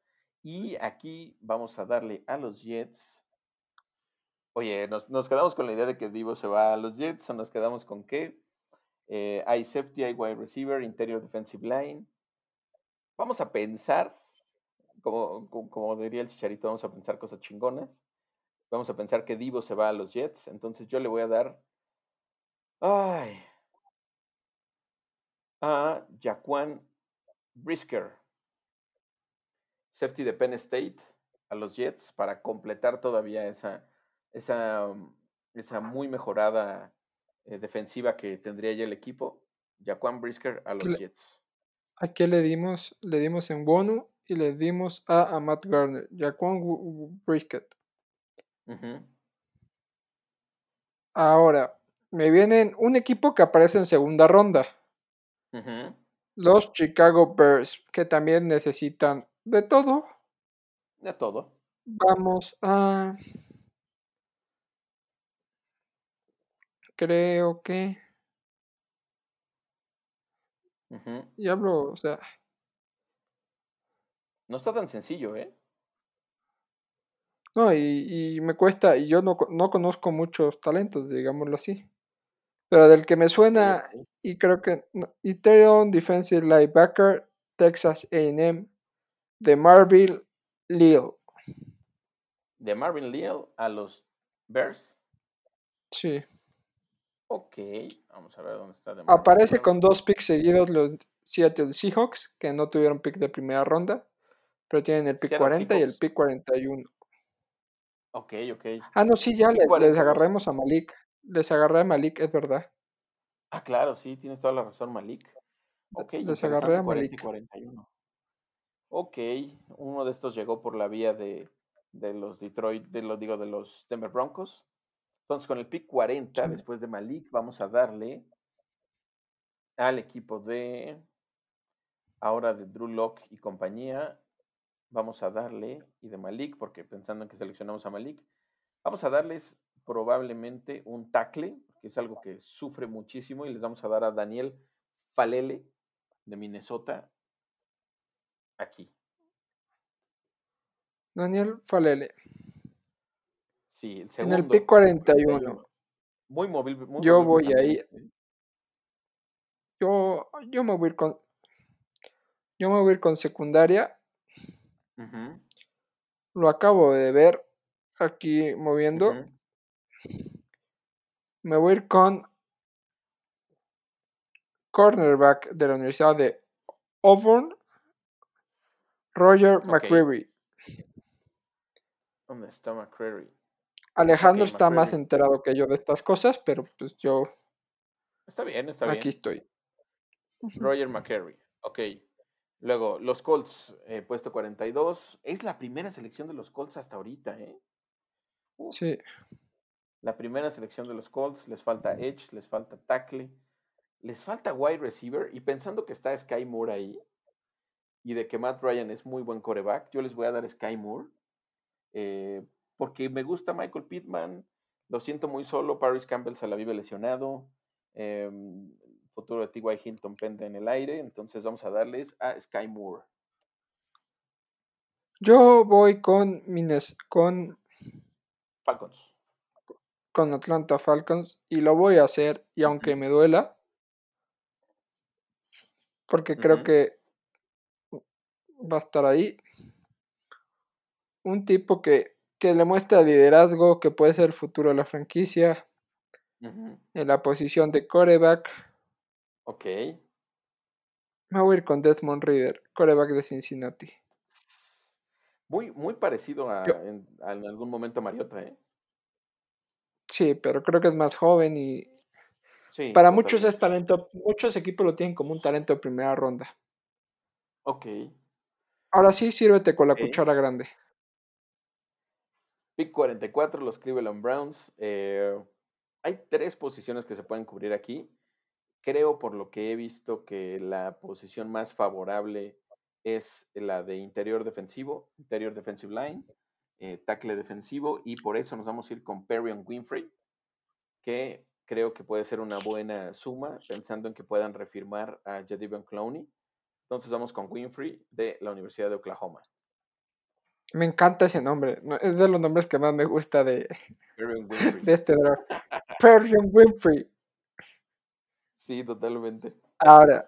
[SPEAKER 2] Y aquí vamos a darle a los Jets. Oye, nos, quedamos con la idea de que Divo se va a los Jets o nos quedamos con qué. Eh, hay safety, hay wide receiver, interior defensive line. Vamos a pensar, como, como, diría el chicharito, vamos a pensar cosas chingonas. Vamos a pensar que Divo se va a los Jets. Entonces yo le voy a dar. Ay. A Jaquan Brisker safety de Penn State a los Jets para completar todavía esa, esa, mm, esa muy mejorada eh, defensiva que tendría ya el equipo. Jaquan Brisker a los Jets.
[SPEAKER 1] ¿A qué le dimos? Le dimos en Bono y le dimos a, Matt Garner. Jaquan Brisker. Ahora, me vienen un equipo que aparece en segunda ronda. Los Chicago Bears, que también necesitan de todo.
[SPEAKER 2] De todo.
[SPEAKER 1] Vamos a... Creo que... Y hablo, o sea...
[SPEAKER 2] No está tan sencillo, ¿eh?
[SPEAKER 1] No, y, me cuesta, y yo no, no, conozco muchos talentos, digámoslo así. Pero del que me suena, y creo que... No, Defensive Linebacker, Texas AM, de Marvin Leal.
[SPEAKER 2] De Marvin Leal a los Bears.
[SPEAKER 1] Sí.
[SPEAKER 2] Ok, vamos a ver dónde está. De
[SPEAKER 1] Aparece con dos picks seguidos los Seattle Seahawks, que no tuvieron pick de primera ronda, pero tienen el pick 40 y el pick 41.
[SPEAKER 2] Ok, ok.
[SPEAKER 1] Ah, no, sí, ya les, agarremos a Malik. Les agarré a Malik, es verdad.
[SPEAKER 2] Ah, claro, sí, tienes toda la razón, Malik. Ok,
[SPEAKER 1] les agarré a Malik.
[SPEAKER 2] 41. Ok, uno de estos llegó por la vía de, los Detroit, de los digo, de los Denver Broncos. Entonces, con el pick 40, después de Malik, vamos a darle al equipo de ahora de Drew Locke y compañía. Vamos a darle, y de Malik, porque pensando en que seleccionamos a Malik, vamos a darles probablemente un tackle, que es algo que sufre muchísimo, y les vamos a dar a Daniel Falele de Minnesota, aquí.
[SPEAKER 1] Daniel Falele.
[SPEAKER 2] Sí, el segundo.
[SPEAKER 1] En el P41.
[SPEAKER 2] Muy móvil.
[SPEAKER 1] yo voy ahí. ¿eh? Yo, yo me voy a ir con. Yo me voy a ir con secundaria. lo acabo de ver aquí moviendo. Me voy a ir con cornerback de la Universidad de Auburn, Roger McCreary.
[SPEAKER 2] ¿Dónde está McCreary?
[SPEAKER 1] Alejandro está más enterado que yo de estas cosas, pero pues yo
[SPEAKER 2] Está bien, está
[SPEAKER 1] aquí
[SPEAKER 2] bien.
[SPEAKER 1] estoy. Ujú.
[SPEAKER 2] Roger McCreary. Ok. Luego, los Colts, eh, puesto 42. Es la primera selección de los Colts hasta ahorita, ¿eh?
[SPEAKER 1] Sí,
[SPEAKER 2] La primera selección de los Colts. Les falta Edge, les falta Tackle, les falta wide receiver. Y pensando que está Sky Moore ahí y de que Matt Ryan es muy buen coreback, yo les voy a dar Sky Moore. eh, porque me gusta Michael Pittman. Lo siento muy solo. Paris Campbell se la vive lesionado. em, el futuro de T.Y. Hilton pende en el aire. Entonces vamos a darles a Sky Moore.
[SPEAKER 1] yo voy con Mines, con,
[SPEAKER 2] Falcons.
[SPEAKER 1] con Atlanta Falcons y lo voy a hacer, y aunque me duela, porque creo que va a estar ahí. Un tipo que, que le muestra liderazgo, que puede ser el futuro de la franquicia, en la posición de coreback.
[SPEAKER 2] Ok.
[SPEAKER 1] Me voy a ir con Desmond Reader, coreback de Cincinnati.
[SPEAKER 2] Muy, muy parecido a,
[SPEAKER 1] Yo-
[SPEAKER 2] en, a en algún momento a Mariota, ¿eh?
[SPEAKER 1] Sí, pero creo que es más joven y
[SPEAKER 2] Sí.
[SPEAKER 1] para muchos es talento, muchos equipos lo tienen como un talento de primera ronda.
[SPEAKER 2] Ok.
[SPEAKER 1] Ahora sí, sírvete con la cuchara grande.
[SPEAKER 2] Pick 44, los Cleveland Browns. eh, hay tres posiciones que se pueden cubrir aquí. Creo, por lo que he visto, que la posición más favorable es la de interior defensivo, interior defensive line, eh, tackle defensivo, y por eso nos vamos a ir con Perrion Winfrey, que creo que puede ser una buena suma, pensando en que puedan refirmar a Jadivion Clowney. Entonces vamos con Winfrey de la Universidad de Oklahoma.
[SPEAKER 1] Me encanta ese nombre. no- Es de los nombres que más me gusta de, de este draft. Perrion Winfrey.
[SPEAKER 2] Sí, totalmente.
[SPEAKER 1] Ahora,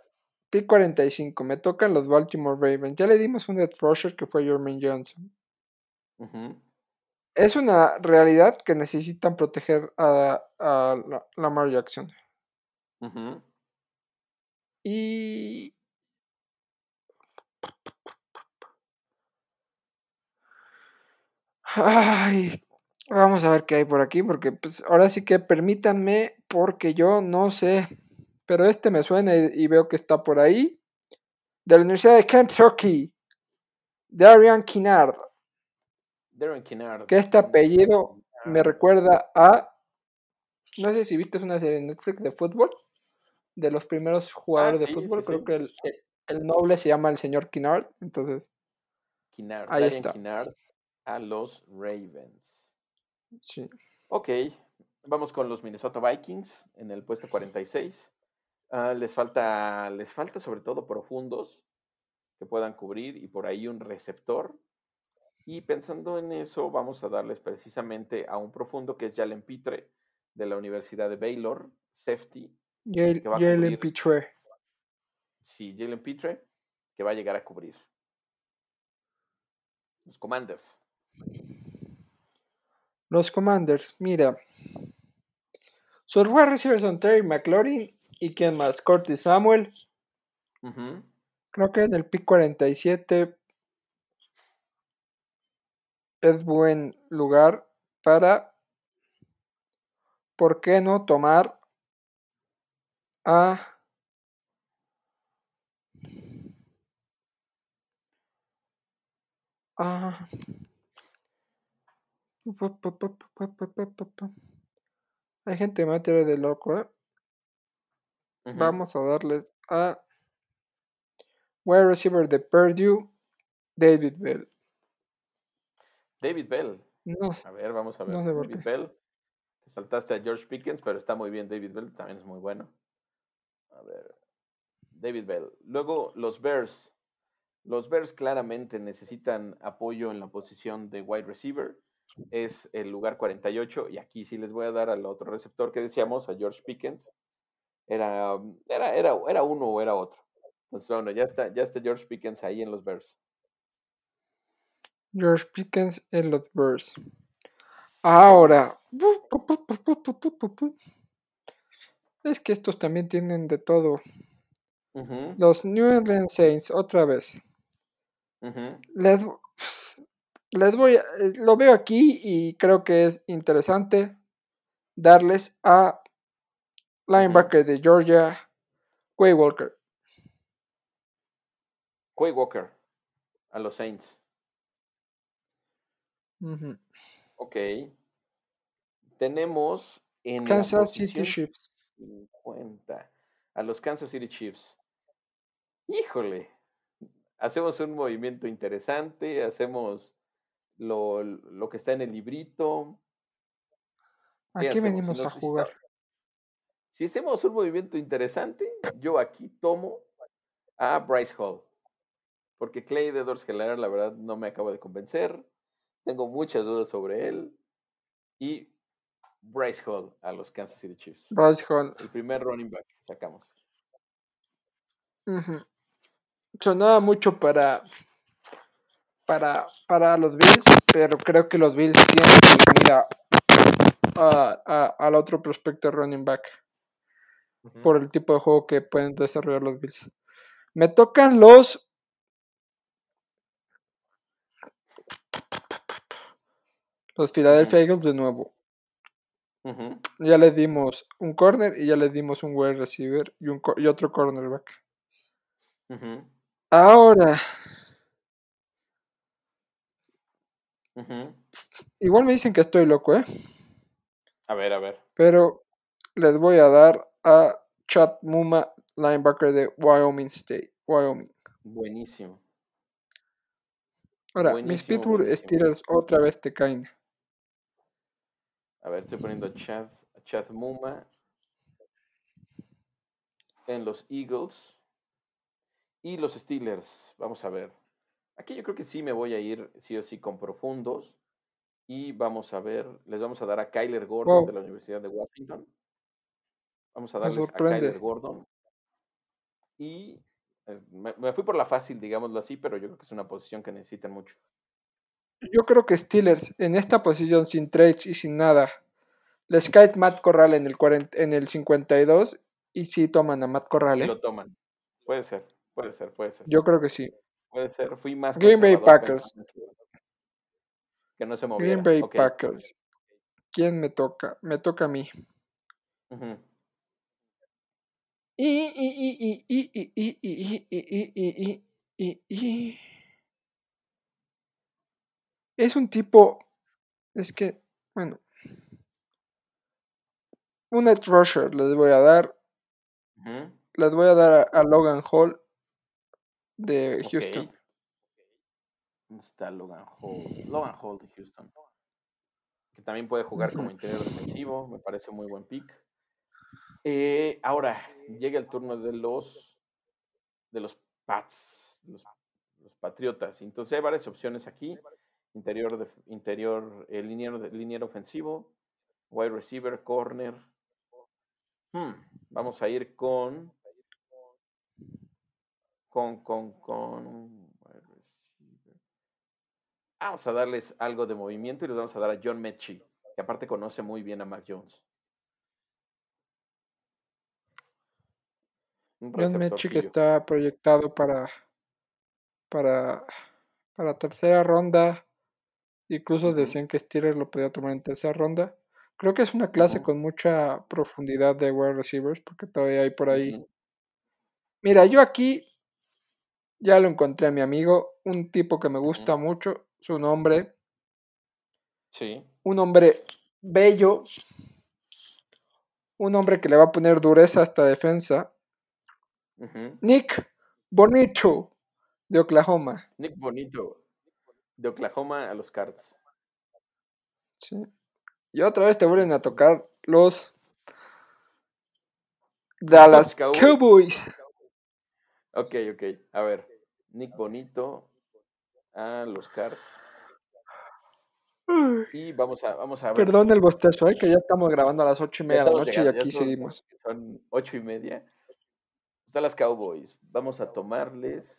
[SPEAKER 1] pick 45. Me tocan los Baltimore Ravens. Ya le dimos un edge rusher que fue Jermaine Johnson. Es una realidad que necesitan proteger a, a la- Lamar Jackson. Y. Ay, vamos a ver qué hay por aquí, porque pues ahora sí que permítanme, porque yo no sé, pero este me suena y, y veo que está por ahí. De la Universidad de Kentucky, Darian Kinnard,
[SPEAKER 2] Darren Kinnard.
[SPEAKER 1] que este
[SPEAKER 2] ¿dónde está
[SPEAKER 1] apellido me recuerda a. No sé si viste una serie de Netflix de fútbol, de los primeros jugadores de
[SPEAKER 2] Ah, sí,
[SPEAKER 1] fútbol,
[SPEAKER 2] sí,
[SPEAKER 1] creo
[SPEAKER 2] sí.
[SPEAKER 1] que el noble se llama el señor Kinnard, entonces
[SPEAKER 2] Kinnard,
[SPEAKER 1] ahí
[SPEAKER 2] Darian
[SPEAKER 1] está.
[SPEAKER 2] Kinnard a los Ravens.
[SPEAKER 1] Sí.
[SPEAKER 2] Ok, vamos con los Minnesota Vikings en el puesto 46. Ah, les, falta, les falta sobre todo profundos que puedan cubrir y por ahí un receptor. Y pensando en eso, vamos a darles precisamente a un profundo que es Jalen Pitre de la Universidad de Baylor, safety.
[SPEAKER 1] Jalen
[SPEAKER 2] cubrir.
[SPEAKER 1] Pitre.
[SPEAKER 2] Sí, Jalen Pitre, que va a llegar a cubrir. Los Commanders.
[SPEAKER 1] Los Commanders, mira. Sus wide receivers son Terry McLaurin y quién más, Curtis Samuel. Creo que en el pick 47 es buen lugar para, ¿por qué no tomar a a hay gente que me va a tirar de loco, ¿eh? Vamos a darles a wide receiver de Purdue, David Bell.
[SPEAKER 2] David Bell.
[SPEAKER 1] No,
[SPEAKER 2] A ver, vamos a ver.
[SPEAKER 1] No sé por
[SPEAKER 2] David. Bell. Te saltaste a George Pickens, pero está muy bien. David Bell también es muy bueno. A ver. David Bell. Luego, los Bears. Los Bears claramente necesitan apoyo en la posición de wide receiver. Es el lugar 48. Y aquí sí les voy a dar al otro receptor que decíamos, a George Pickens. Era, era, era, era uno o era otro. Entonces, bueno, ya está, ya está George Pickens ahí en los Bears.
[SPEAKER 1] George Pickens, Elliot Burrs. Ahora. Es que estos también tienen de todo. Los New Orleans Saints, otra vez. les, voy a, eh, lo veo aquí y creo que es interesante darles a linebacker de Georgia, Quay Walker.
[SPEAKER 2] Quay Walker, a los Saints. Ok. Tenemos en
[SPEAKER 1] Kansas City Chiefs.
[SPEAKER 2] 50 a los Kansas City Chiefs. Híjole, hacemos un movimiento interesante, hacemos lo, lo que está en el librito.
[SPEAKER 1] Aquí venimos a jugar.
[SPEAKER 2] Si, hacemos un movimiento interesante, yo aquí tomo a Bryce Hall. Porque Clay de Dorskeller, la verdad, no me acaba de convencer. Tengo muchas dudas sobre él. Y Bryce Hall a los Kansas City Chiefs.
[SPEAKER 1] Bryce Hall.
[SPEAKER 2] El primer running back sacamos.
[SPEAKER 1] Sonaba mucho para, para, para los Bills, pero creo que los Bills tienen que ir a, al otro prospecto running back por el tipo de juego que pueden desarrollar los Bills. Me tocan los los Philadelphia Eagles de nuevo. Ya le dimos un corner y ya le dimos un wide receiver y, un, y otro cornerback. Ahora. Igual me dicen que estoy loco, ¿eh?
[SPEAKER 2] A ver, a ver.
[SPEAKER 1] Pero les voy a dar a Chad Muma, linebacker de Wyoming State. Wyoming.
[SPEAKER 2] Buenísimo.
[SPEAKER 1] Ahora, mis Pittsburgh Steelers otra vez te caen.
[SPEAKER 2] A ver, estoy poniendo a Chad, Chad Muma en los Eagles y los Steelers. Vamos a ver. Aquí yo creo que sí me voy a ir sí o sí con profundos. Y vamos a ver, les vamos a dar a Kyler Gordon de la Universidad de Washington. Vamos a darles a Kyler Gordon. Y eh, me, me, fui por la fácil, digámoslo así, pero yo creo que es una posición que necesitan mucho.
[SPEAKER 1] Yo creo que Steelers en esta posición sin trades y sin nada les cae Matt Corral en el, en el 52 y sí toman a Matt Corral. ¿eh?
[SPEAKER 2] lo toman. Puede ser, puede ser, puede ser.
[SPEAKER 1] Yo creo que sí.
[SPEAKER 2] Puede ser. Fui más.
[SPEAKER 1] Green Bay Packers.
[SPEAKER 2] Que no se moviera.
[SPEAKER 1] Green Bay Packers. ¿Quién me toca? Me toca a mí. y, y, y, y, y, y, y, y, y, y, es un tipo, es que, bueno, un edge rusher les voy a dar. Les voy a dar a, Logan Hall de Houston.
[SPEAKER 2] ¿Dónde está Logan Hall? Logan Hall de Houston. Que también puede jugar como interior defensivo. Me parece muy buen pick. Eh, ahora, llega el turno de los de los Pats, los, los Patriotas. Entonces hay varias opciones aquí interior, de, interior el liniero, ofensivo, wide receiver, corner. Hmm, vamos a ir con, con, con, con, Vamos a darles algo de movimiento y les vamos a dar a John Mechie, que aparte conoce muy bien a Mac Jones.
[SPEAKER 1] John Mechie que está proyectado para, para, para tercera ronda Incluso decían que Steelers lo podía tomar en tercera ronda. Creo que es una clase con mucha profundidad de wide receivers, porque todavía hay por ahí. Mira, yo aquí ya lo encontré a mi amigo, un tipo que me gusta mucho, su nombre.
[SPEAKER 2] Sí.
[SPEAKER 1] Un hombre bello, un hombre que le va a poner dureza a esta defensa. Nick Bonito, de Oklahoma.
[SPEAKER 2] Nick Bonito de Oklahoma a los Cards.
[SPEAKER 1] Sí. Y otra vez te vuelven a tocar los Dallas Cowboys.
[SPEAKER 2] Ok, ok. A ver. Nick Bonito a los Cards. Y vamos a, vamos a
[SPEAKER 1] ver. Perdón el bostezo, ¿eh? que ya estamos grabando a las ocho y media de la noche y aquí seguimos.
[SPEAKER 2] Son ocho y media. Están las Cowboys. Vamos a tomarles.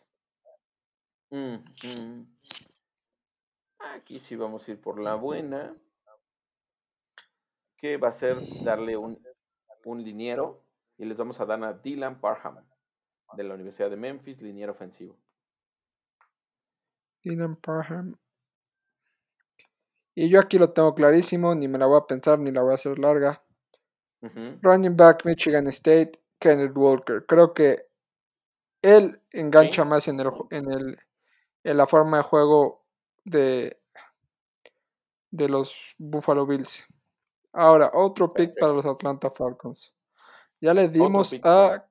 [SPEAKER 2] Mm, mm. Aquí sí vamos a ir por la buena. Que va a ser darle un, un liniero. Y les vamos a dar a Dylan Parham, de la Universidad de Memphis, liniero ofensivo.
[SPEAKER 1] Dylan Parham. Y yo aquí lo tengo clarísimo, ni me la voy a pensar, ni la voy a hacer larga. Running back Michigan State, Kenneth Walker. Creo que él engancha
[SPEAKER 2] Sí.
[SPEAKER 1] más en el, en el en la forma de juego de de los Buffalo Bills. Ahora, otro pick para los Atlanta Falcons. Ya le dimos a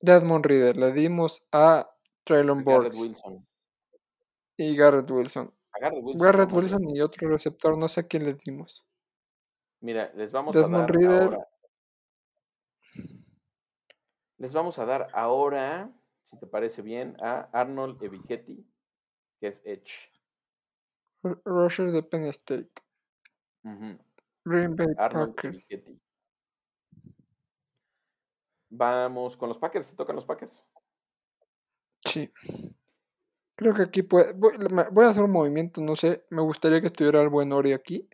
[SPEAKER 1] Desmond Reader, le dimos a Traylon
[SPEAKER 2] Wilson.
[SPEAKER 1] Y Garrett Wilson.
[SPEAKER 2] A Garrett Wilson.
[SPEAKER 1] Garrett
[SPEAKER 2] vamos,
[SPEAKER 1] Wilson y otro receptor, no sé a quién le dimos.
[SPEAKER 2] Mira, les vamos
[SPEAKER 1] Desmond
[SPEAKER 2] a dar
[SPEAKER 1] Reader.
[SPEAKER 2] ahora. Les vamos a dar ahora, si te parece bien, a Arnold Evichetti, que es Edge.
[SPEAKER 1] Rusher de Penn State.
[SPEAKER 2] Ujú.
[SPEAKER 1] Green Bay
[SPEAKER 2] Arnold
[SPEAKER 1] Packers.
[SPEAKER 2] Evichetti. Vamos con los Packers, te tocan los Packers.
[SPEAKER 1] Sí. Creo que aquí puede. Voy, a hacer un movimiento, no sé. Me gustaría que estuviera el buen Ori aquí.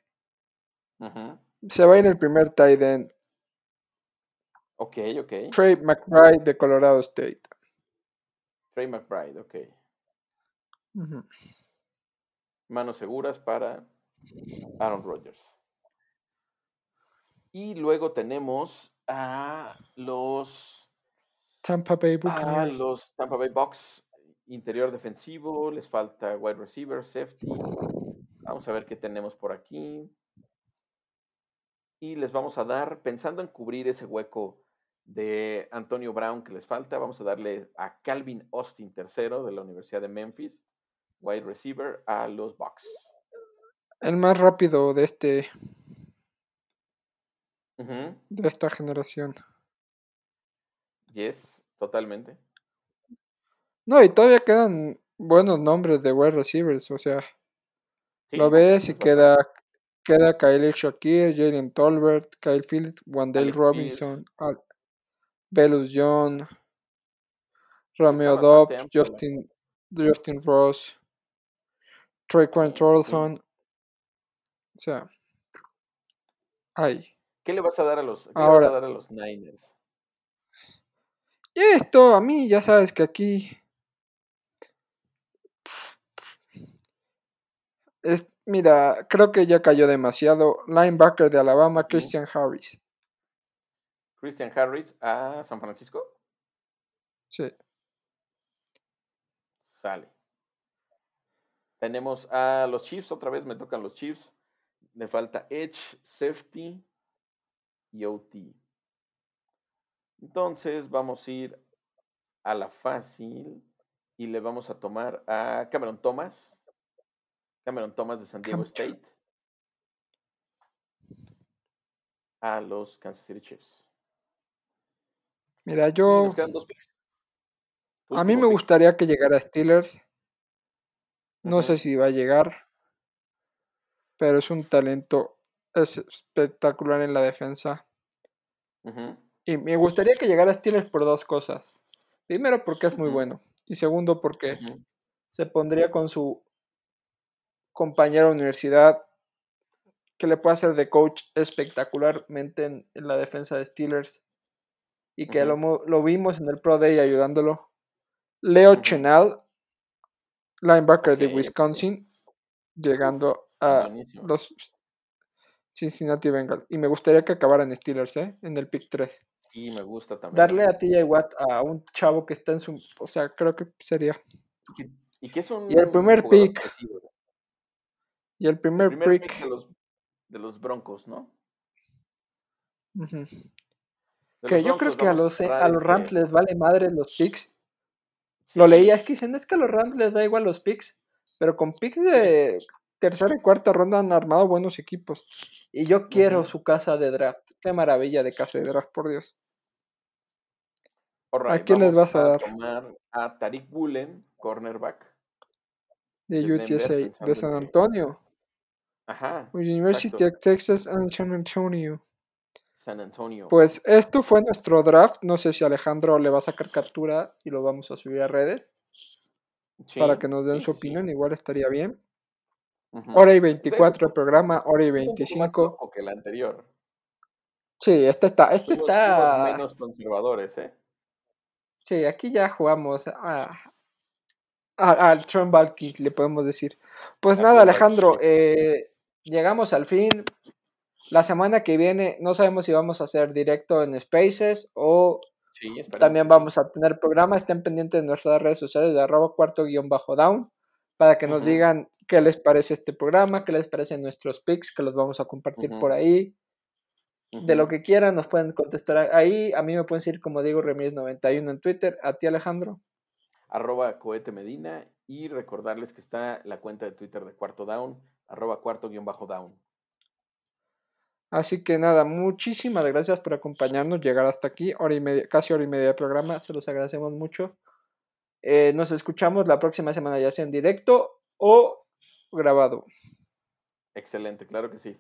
[SPEAKER 1] Se va a ir el primer tight end.
[SPEAKER 2] Ok, ok.
[SPEAKER 1] Trey McBride de Colorado State.
[SPEAKER 2] Trey McBride, ok. Manos seguras para Aaron Rodgers. Y luego tenemos a los,
[SPEAKER 1] Tampa Bay
[SPEAKER 2] a
[SPEAKER 1] Buccaneers.
[SPEAKER 2] los Tampa Bay Bucks. Interior defensivo, les falta wide receiver, safety. Vamos a ver qué tenemos por aquí. Y les vamos a dar, pensando en cubrir ese hueco de Antonio Brown que les falta, vamos a darle a Calvin Austin tercero de la Universidad de Memphis, wide receiver, a los Bucks.
[SPEAKER 1] El más rápido de este de esta generación.
[SPEAKER 2] Yes, totalmente.
[SPEAKER 1] No, y todavía quedan buenos nombres de wide receivers. O sea,
[SPEAKER 2] Sí,
[SPEAKER 1] lo ves y queda, queda Kyle Shakir, Jalen Tolbert, Kyle Phillips, Wandale Robinson, Al- Velus John, Romeo Dobbs, Justin, Justin Ross, Traquan
[SPEAKER 2] Sí, sí.
[SPEAKER 1] O sea, hay.
[SPEAKER 2] ¿Qué le vas a dar a los, qué le vas a
[SPEAKER 1] Ahora-
[SPEAKER 2] dar a los Niners?
[SPEAKER 1] Y esto, a mí, ya sabes que aquí. Es, mira, creo que ya cayó demasiado. Linebacker de Alabama. Christian Harris.
[SPEAKER 2] Christian Harris a San Francisco.
[SPEAKER 1] Sí.
[SPEAKER 2] Sale. Tenemos a los Chiefs, otra vez me tocan los Chiefs. Le falta Edge, Safety y OT. Entonces vamos a ir a la fácil y le vamos a tomar a Cameron Thomas. Cameron Thomas de San Diego State. A los Kansas City Chiefs.
[SPEAKER 1] Mira, yo.
[SPEAKER 2] nos quedan dos picks. Tu
[SPEAKER 1] A mí me
[SPEAKER 2] pick.
[SPEAKER 1] gustaría que llegara Steelers. No sé si va a llegar. Pero es un talento es espectacular en la defensa. Y me gustaría que llegara Steelers por dos cosas. Primero, porque es muy bueno. Y segundo, porque se pondría con su compañero de universidad que le puede hacer de coach espectacularmente en, en la defensa de Steelers y que lo, lo vimos en el Pro Day ayudándolo. Leo
[SPEAKER 2] Ujú.
[SPEAKER 1] Chenal, linebacker de. Wisconsin, llegando a
[SPEAKER 2] Buenísimo.
[SPEAKER 1] los Cincinnati Bengals. Y me gustaría que acabaran Steelers, ¿eh? En el pick 3.
[SPEAKER 2] Sí, me gusta también.
[SPEAKER 1] Darle a TJ Watt a un chavo que está en su... O sea, creo que sería...
[SPEAKER 2] Y que- es un
[SPEAKER 1] Y el primer pick. Y el
[SPEAKER 2] El
[SPEAKER 1] primer,
[SPEAKER 2] primer
[SPEAKER 1] pick...
[SPEAKER 2] pick de los, de los Broncos, ¿no?
[SPEAKER 1] Que yo creo que a los, eh, a los
[SPEAKER 2] este-
[SPEAKER 1] Rams les vale madre los picks. Lo leía, es que dicen, es que a los Rams les da igual los picks, pero con picks de tercera y cuarta ronda han armado buenos equipos. Y yo quiero su casa de draft. Qué maravilla de casa de draft, por Dios. ¿A quién les vas a dar?
[SPEAKER 2] tomar a Tariq Bullen, cornerback.
[SPEAKER 1] De UTSA, de San Antonio.
[SPEAKER 2] Ajá.
[SPEAKER 1] University
[SPEAKER 2] exacto.
[SPEAKER 1] of Texas and San Antonio.
[SPEAKER 2] San Antonio.
[SPEAKER 1] Pues esto fue nuestro draft. No sé si Alejandro le va a sacar captura y lo vamos a subir a redes
[SPEAKER 2] Sí,
[SPEAKER 1] para que nos den
[SPEAKER 2] sí,
[SPEAKER 1] su
[SPEAKER 2] sí.
[SPEAKER 1] opinión. Igual estaría bien. Hora y 24 el programa, hora y 25.
[SPEAKER 2] O que el anterior.
[SPEAKER 1] Sí, este está. Este está...
[SPEAKER 2] menos conservadores, ¿eh?
[SPEAKER 1] Sí, aquí ya jugamos a, al Trump le podemos decir. Pues nada, Alejandro, eh, llegamos al fin. La semana que viene no sabemos si vamos a hacer directo en Spaces o también vamos a tener programa. Estén pendientes de nuestras redes sociales de arroba cuarto guion bajo down para que nos digan qué les parece este programa, qué les parecen nuestros pics, que los vamos a compartir por ahí. De lo que quieran, nos pueden contestar ahí. A mí me pueden seguir como Diego Remis91 en Twitter. A ti, Alejandro.
[SPEAKER 2] Arroba Cohete Medina. Y recordarles que está la cuenta de Twitter de Cuarto Down, arroba cuarto guion bajo down.
[SPEAKER 1] Así que nada, muchísimas gracias por acompañarnos, llegar hasta aquí, hora y media, casi hora y media de programa, se los agradecemos mucho. Eh, nos escuchamos la próxima semana, ya sea en directo o grabado.
[SPEAKER 2] Excelente, claro que sí.